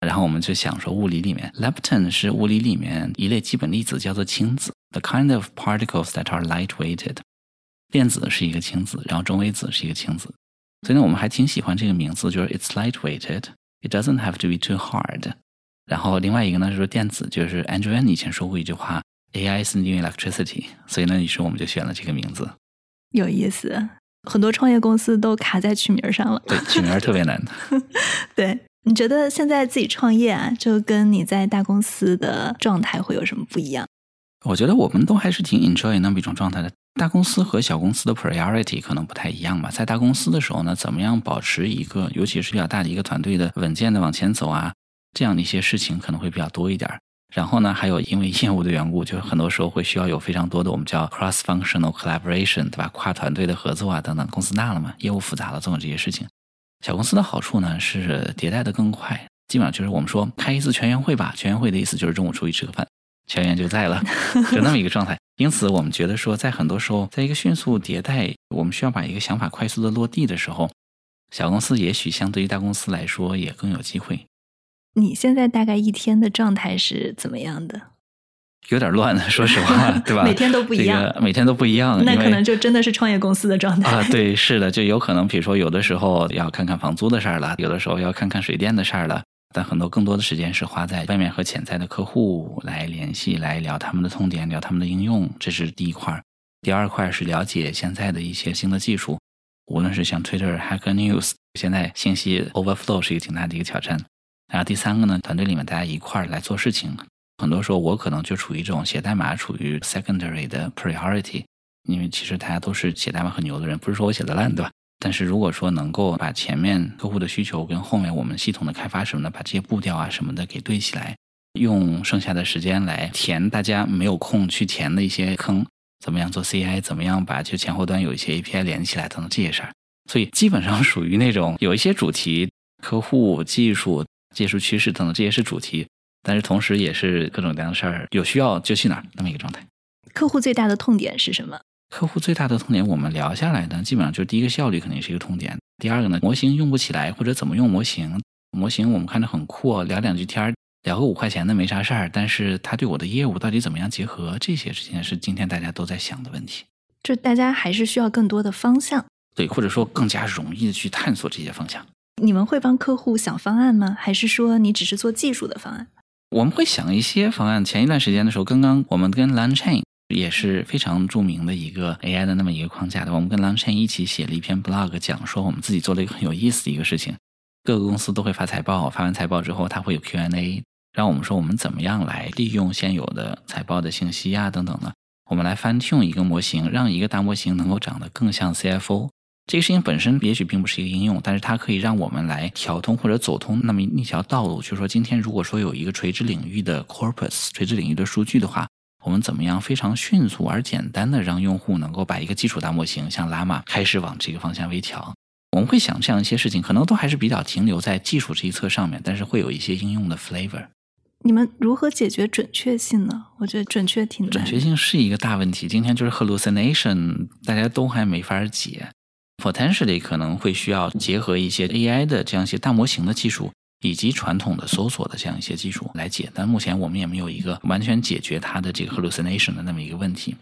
然后我们就想说物理里面，lepton 是物理里面一类基本粒子，叫做氢子，the kind of particles that are light-weighted。电子是一个氢子，然后中微子是一个氢子，所以呢，我们还挺喜欢这个名字，就是 it's light-weighted, it doesn't have to be too hard。然后另外一个呢是说电子，就是 Andrew Ng 以前说过一句话。AI is new electricity，所以呢，于是我们就选了这个名字。有意思，很多创业公司都卡在取名上了。对，取名特别难。对，你觉得现在自己创业啊，就跟你在大公司的状态会有什么不一样？我觉得我们都还是挺 enjoy 那么一种状态的。大公司和小公司的 priority 可能不太一样吧。在大公司的时候呢，怎么样保持一个，尤其是比较大的一个团队的稳健的往前走啊，这样的一些事情可能会比较多一点。然后呢，还有因为业务的缘故，就很多时候会需要有非常多的我们叫 cross-functional collaboration，对吧？跨团队的合作啊等等。公司大了嘛，业务复杂了，总有这些事情。小公司的好处呢是迭代的更快，基本上就是我们说开一次全员会吧，全员会的意思就是中午出去吃个饭，全员就在了，就那么一个状态。因此，我们觉得说，在很多时候，在一个迅速迭代，我们需要把一个想法快速的落地的时候，小公司也许相对于大公司来说也更有机会。你现在大概一天的状态是怎么样的？有点乱，说实话，对吧？每天都不一样，每天都不一样。那可能就真的是创业公司的状态啊。对，是的，就有可能，比如说有的时候要看看房租的事儿了，有的时候要看看水电的事儿了。但很多更多的时间是花在外面和潜在的客户来联系，来聊他们的痛点，聊他们的应用，这是第一块。第二块是了解现在的一些新的技术，无论是像 Twitter、Hacker News，现在信息 overflow 是一个挺大的一个挑战。然后第三个呢，团队里面大家一块儿来做事情，很多时候我可能就处于这种写代码处于 secondary 的 priority，因为其实大家都是写代码很牛的人，不是说我写的烂，对吧？但是如果说能够把前面客户的需求跟后面我们系统的开发什么的，把这些步调啊什么的给对起来，用剩下的时间来填大家没有空去填的一些坑，怎么样做 CI，怎么样把就前后端有一些 API 连起来等等这些事儿，所以基本上属于那种有一些主题，客户技术。技术趋势等等，这些是主题，但是同时也是各种各样的事儿，有需要就去哪儿那么一个状态。客户最大的痛点是什么？客户最大的痛点，我们聊下来呢，基本上就是第一个效率肯定是一个痛点，第二个呢，模型用不起来或者怎么用模型，模型我们看着很酷，聊两句天儿，聊个五块钱的没啥事儿，但是它对我的业务到底怎么样结合，这些事情是今天大家都在想的问题。就大家还是需要更多的方向，对，或者说更加容易的去探索这些方向。你们会帮客户想方案吗？还是说你只是做技术的方案？我们会想一些方案。前一段时间的时候，刚刚我们跟 l a n c h a i n 也是非常著名的一个 AI 的那么一个框架的，我们跟 l a n c h a i n 一起写了一篇 blog，讲说我们自己做了一个很有意思的一个事情。各个公司都会发财报，发完财报之后，它会有 Q&A，让我们说我们怎么样来利用现有的财报的信息啊等等的，我们来翻 tune 一个模型，让一个大模型能够长得更像 CFO。这个事情本身也许并不是一个应用，但是它可以让我们来调通或者走通那么一条道路。就是说，今天如果说有一个垂直领域的 corpus、垂直领域的数据的话，我们怎么样非常迅速而简单的让用户能够把一个基础大模型像 Llama 开始往这个方向微调？我们会想这样一些事情，可能都还是比较停留在技术这一侧上面，但是会有一些应用的 flavor。你们如何解决准确性呢？我觉得准确挺准确性是一个大问题。今天就是 hallucination，大家都还没法解。Potentially 可能会需要结合一些 AI 的这样一些大模型的技术，以及传统的搜索的这样一些技术来解，但目前我们也没有一个完全解决它的这个 hallucination 的那么一个问题。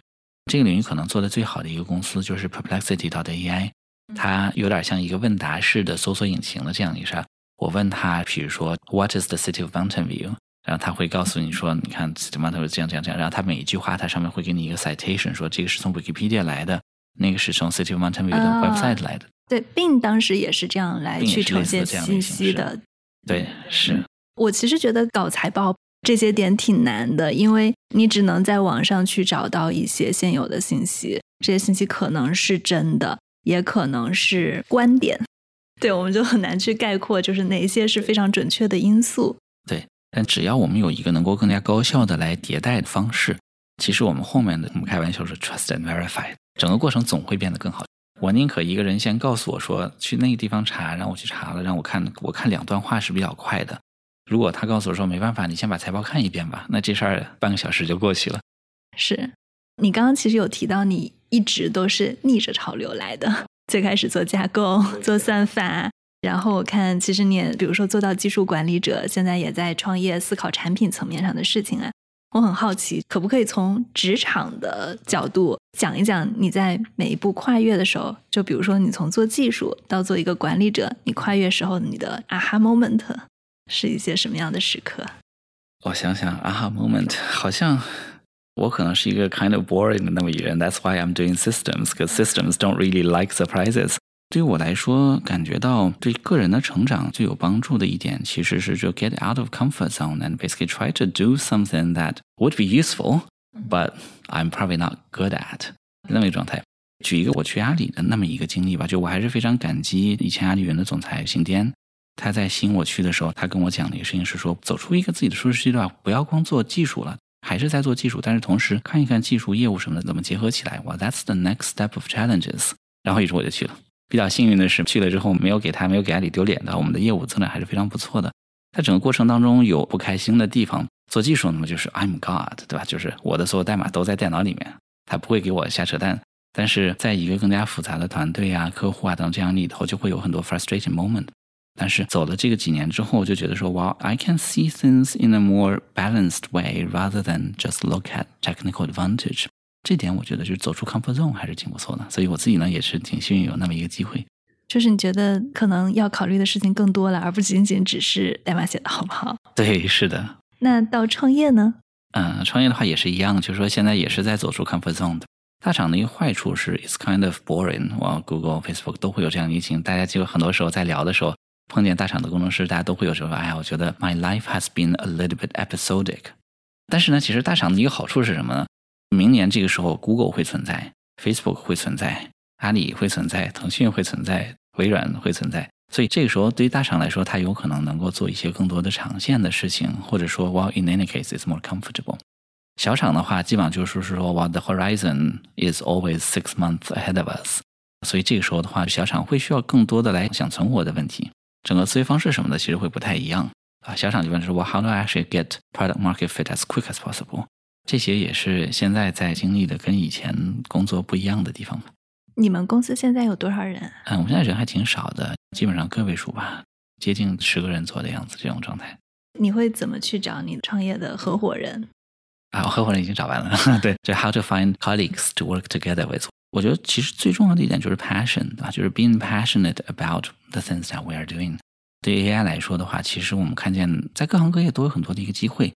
这个领域可能做的最好的一个公司就是 Perplexity 到的 AI，它有点像一个问答式的搜索引擎的这样一个事儿。我问他，比如说 What is the city of Mountain View？然后他会告诉你说，你看 City Mountain View 这样这样这样。然后他每一句话，它上面会给你一个 citation，说这个是从 Wikipedia 来的。那个是从 City of Mountain View 的 website 来的，对，，Bing 当时也是这样来去呈现信息的，对，是我其实觉得搞财报这些点挺难的，因为你只能在网上去找到一些现有的信息，这些信息可能是真的，也可能是观点，对，我们就很难去概括，就是哪些是非常准确的因素。对，但只要我们有一个能够更加高效的来迭代的方式，其实我们后面的我们开玩笑说 trust and verify。整个过程总会变得更好。我宁可一个人先告诉我说去那个地方查，让我去查了，让我看，我看两段话是比较快的。如果他告诉我说没办法，你先把财报看一遍吧，那这事儿半个小时就过去了。是你刚刚其实有提到你一直都是逆着潮流来的。最开始做架构、做算法，然后我看其实你也比如说做到技术管理者，现在也在创业思考产品层面上的事情啊。我很好奇，可不可以从职场的角度讲一讲你在每一步跨越的时候，就比如说你从做技术到做一个管理者，你跨越时候你的 aha moment 是一些什么样的时刻？我想想，aha moment 好像我可能是一个 kind of boring 的那么一人，That's why I'm doing systems，because systems don't really like surprises。对于我来说，感觉到对个人的成长最有帮助的一点，其实是就 get out of comfort zone and basically try to do something that would be useful, but I'm probably not good at 那么一个状态。举一个我去阿里的那么一个经历吧，就我还是非常感激以前阿里云的总裁邢颠，他在吸引我去的时候，他跟我讲的一个事情是说，走出一个自己的舒适区的话，不要光做技术了，还是在做技术，但是同时看一看技术业务什么的怎么结合起来。哇，That's the next step of challenges。然后于是我就去了。比较幸运的是，去了之后没有给他没有给阿里丢脸的，我们的业务增长还是非常不错的。在整个过程当中有不开心的地方，做技术那么就是 I'm God，对吧？就是我的所有代码都在电脑里面，他不会给我瞎扯淡。但是在一个更加复杂的团队啊、客户啊等这样里头，就会有很多 frustrating moment。但是走了这个几年之后，就觉得说，哇，I can see things in a more balanced way rather than just look at technical advantage。这点我觉得就是走出 comfort zone 还是挺不错的，所以我自己呢也是挺幸运有那么一个机会。就是你觉得可能要考虑的事情更多了，而不仅仅只是代码写的好不好？对，是的。那到创业呢？嗯，创业的话也是一样，就是说现在也是在走出 comfort zone 的。大厂的一个坏处是 it's kind of boring，我 Google、Facebook 都会有这样的疫情，大家就很多时候在聊的时候碰见大厂的工程师，大家都会有时候哎呀，我觉得 my life has been a little bit episodic。但是呢，其实大厂的一个好处是什么呢？明年这个时候，Google 会存在，Facebook 会存在，阿里会存在，腾讯会存在，微软会存在。所以这个时候，对于大厂来说，它有可能能够做一些更多的长线的事情，或者说，While in any case it's more comfortable。小厂的话，基本上就是说，While the horizon is always six months ahead of us。所以这个时候的话，小厂会需要更多的来想存活的问题，整个思维方式什么的其实会不太一样啊。小厂基本上是我 How do I actually get product market fit as quick as possible？这些也是现在在经历的跟以前工作不一样的地方。你们公司现在有多少人？嗯，我们现在人还挺少的，基本上个位数吧，接近十个人左右的样子，这种状态。你会怎么去找你创业的合伙人？啊，我合伙人已经找完了。对，就 how to find colleagues to work together with。我觉得其实最重要的一点就是 passion，对吧？就是 being passionate about the things that we are doing。对于 AI 来说的话，其实我们看见在各行各业都有很多的一个机会。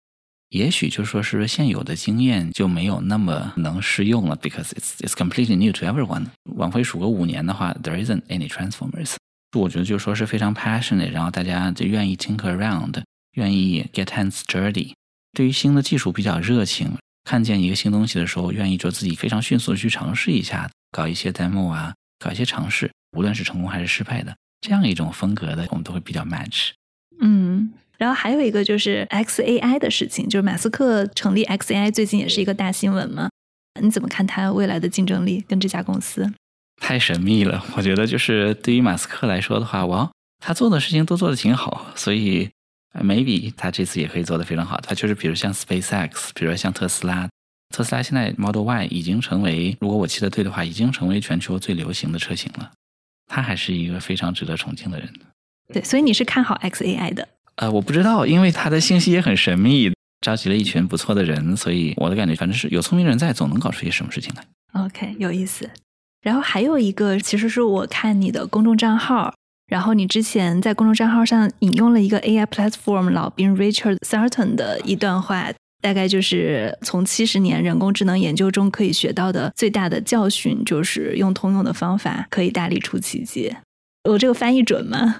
也许就说是现有的经验就没有那么能适用了，because it's it's completely new to everyone。往回数个五年的话，there isn't any transformers。我觉得就说是非常 passionate，然后大家就愿意 think around，愿意 get hands dirty。对于新的技术比较热情，看见一个新东西的时候，愿意就自己非常迅速的去尝试一下，搞一些 demo 啊，搞一些尝试，无论是成功还是失败的，这样一种风格的，我们都会比较 match。嗯。然后还有一个就是 XAI 的事情，就是马斯克成立 XAI 最近也是一个大新闻嘛？你怎么看他未来的竞争力跟这家公司？太神秘了，我觉得就是对于马斯克来说的话，哇，他做的事情都做的挺好，所以 maybe 他这次也可以做得非常好。他就是比如像 SpaceX，比如像特斯拉，特斯拉现在 Model Y 已经成为，如果我记得对的话，已经成为全球最流行的车型了。他还是一个非常值得崇敬的人。对，所以你是看好 XAI 的？呃，我不知道，因为他的信息也很神秘，召集了一群不错的人，所以我的感觉反正是有聪明人在，总能搞出些什么事情来。OK，有意思。然后还有一个，其实是我看你的公众账号，然后你之前在公众账号上引用了一个 AI platform 老兵 Richard Sarton 的一段话，大概就是从七十年人工智能研究中可以学到的最大的教训，就是用通用的方法可以大力出奇迹。我这个翻译准吗？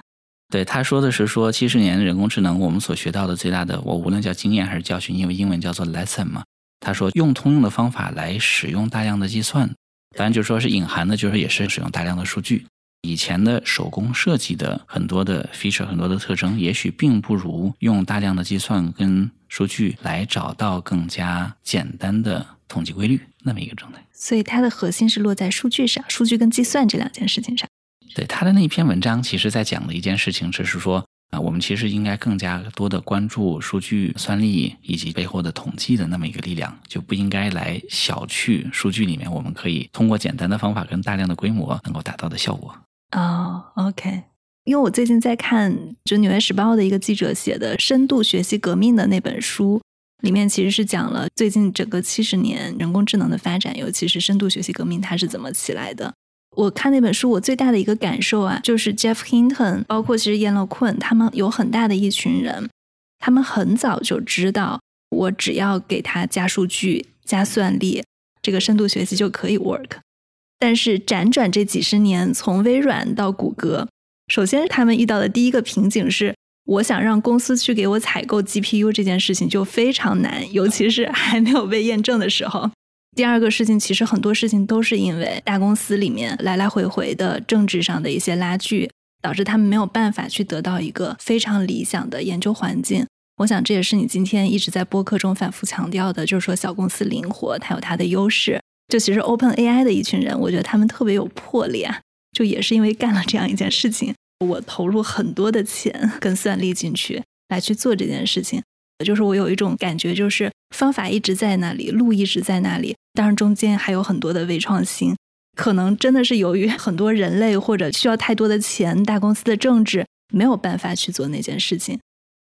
对他说的是说七十年的人工智能，我们所学到的最大的，我无论叫经验还是教训，因为英文叫做 lesson 嘛。他说用通用的方法来使用大量的计算，当然就说是隐含的，就是也是使用大量的数据。以前的手工设计的很多的 feature 很多的特征，也许并不如用大量的计算跟数据来找到更加简单的统计规律那么一个状态。所以它的核心是落在数据上，数据跟计算这两件事情上。对他的那篇文章，其实在讲的一件事情，只是说啊，我们其实应该更加多的关注数据算力以及背后的统计的那么一个力量，就不应该来小觑数据里面我们可以通过简单的方法跟大量的规模能够达到的效果。哦，OK。因为我最近在看，就《纽约时报》的一个记者写的《深度学习革命》的那本书，里面其实是讲了最近整个七十年人工智能的发展，尤其是深度学习革命它是怎么起来的。我看那本书，我最大的一个感受啊，就是 Jeff Hinton，包括其实 Yan Lequan，他们有很大的一群人，他们很早就知道，我只要给他加数据、加算力，这个深度学习就可以 work。但是辗转这几十年，从微软到谷歌。首先，他们遇到的第一个瓶颈是，我想让公司去给我采购 GPU 这件事情就非常难，尤其是还没有被验证的时候。第二个事情，其实很多事情都是因为大公司里面来来回回的政治上的一些拉锯，导致他们没有办法去得到一个非常理想的研究环境。我想这也是你今天一直在播客中反复强调的，就是说小公司灵活，它有它的优势。就其实 Open AI 的一群人，我觉得他们特别有魄力啊。就也是因为干了这样一件事情，我投入很多的钱跟算力进去来去做这件事情，就是我有一种感觉，就是方法一直在那里，路一直在那里，当然中间还有很多的微创新，可能真的是由于很多人类或者需要太多的钱，大公司的政治没有办法去做那件事情。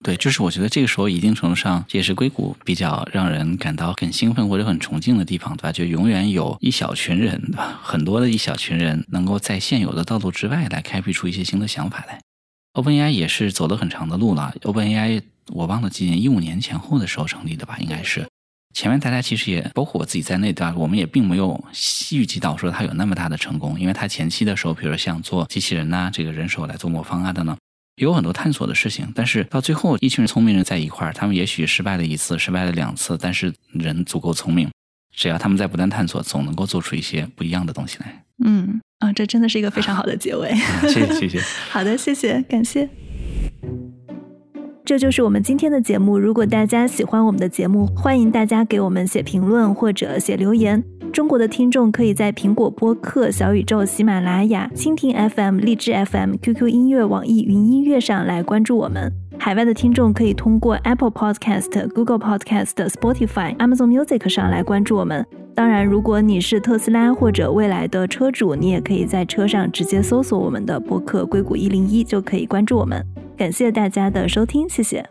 对，就是我觉得这个时候一定程度上也是硅谷比较让人感到很兴奋或者很崇敬的地方，对吧？就永远有一小群人，很多的一小群人能够在现有的道路之外来开辟出一些新的想法来。OpenAI 也是走了很长的路了。OpenAI 我忘了几年，一五年前后的时候成立的吧？应该是。前面大家其实也包括我自己在内，对吧？我们也并没有预计到说它有那么大的成功，因为它前期的时候，比如说像做机器人呐，这个人手来做魔方啊等等。有很多探索的事情，但是到最后，一群人聪明人在一块儿，他们也许失败了一次，失败了两次，但是人足够聪明，只要他们在不断探索，总能够做出一些不一样的东西来。嗯，啊，这真的是一个非常好的结尾。谢谢，谢谢。好的，谢谢，感谢。这就是我们今天的节目。如果大家喜欢我们的节目，欢迎大家给我们写评论或者写留言。中国的听众可以在苹果播客、小宇宙、喜马拉雅、蜻蜓 FM、荔枝 FM、QQ 音乐、网易云音乐上来关注我们。海外的听众可以通过 Apple Podcast、Google Podcast、Spotify、Amazon Music 上来关注我们。当然，如果你是特斯拉或者未来的车主，你也可以在车上直接搜索我们的播客“硅谷一零一”，就可以关注我们。感谢大家的收听谢谢。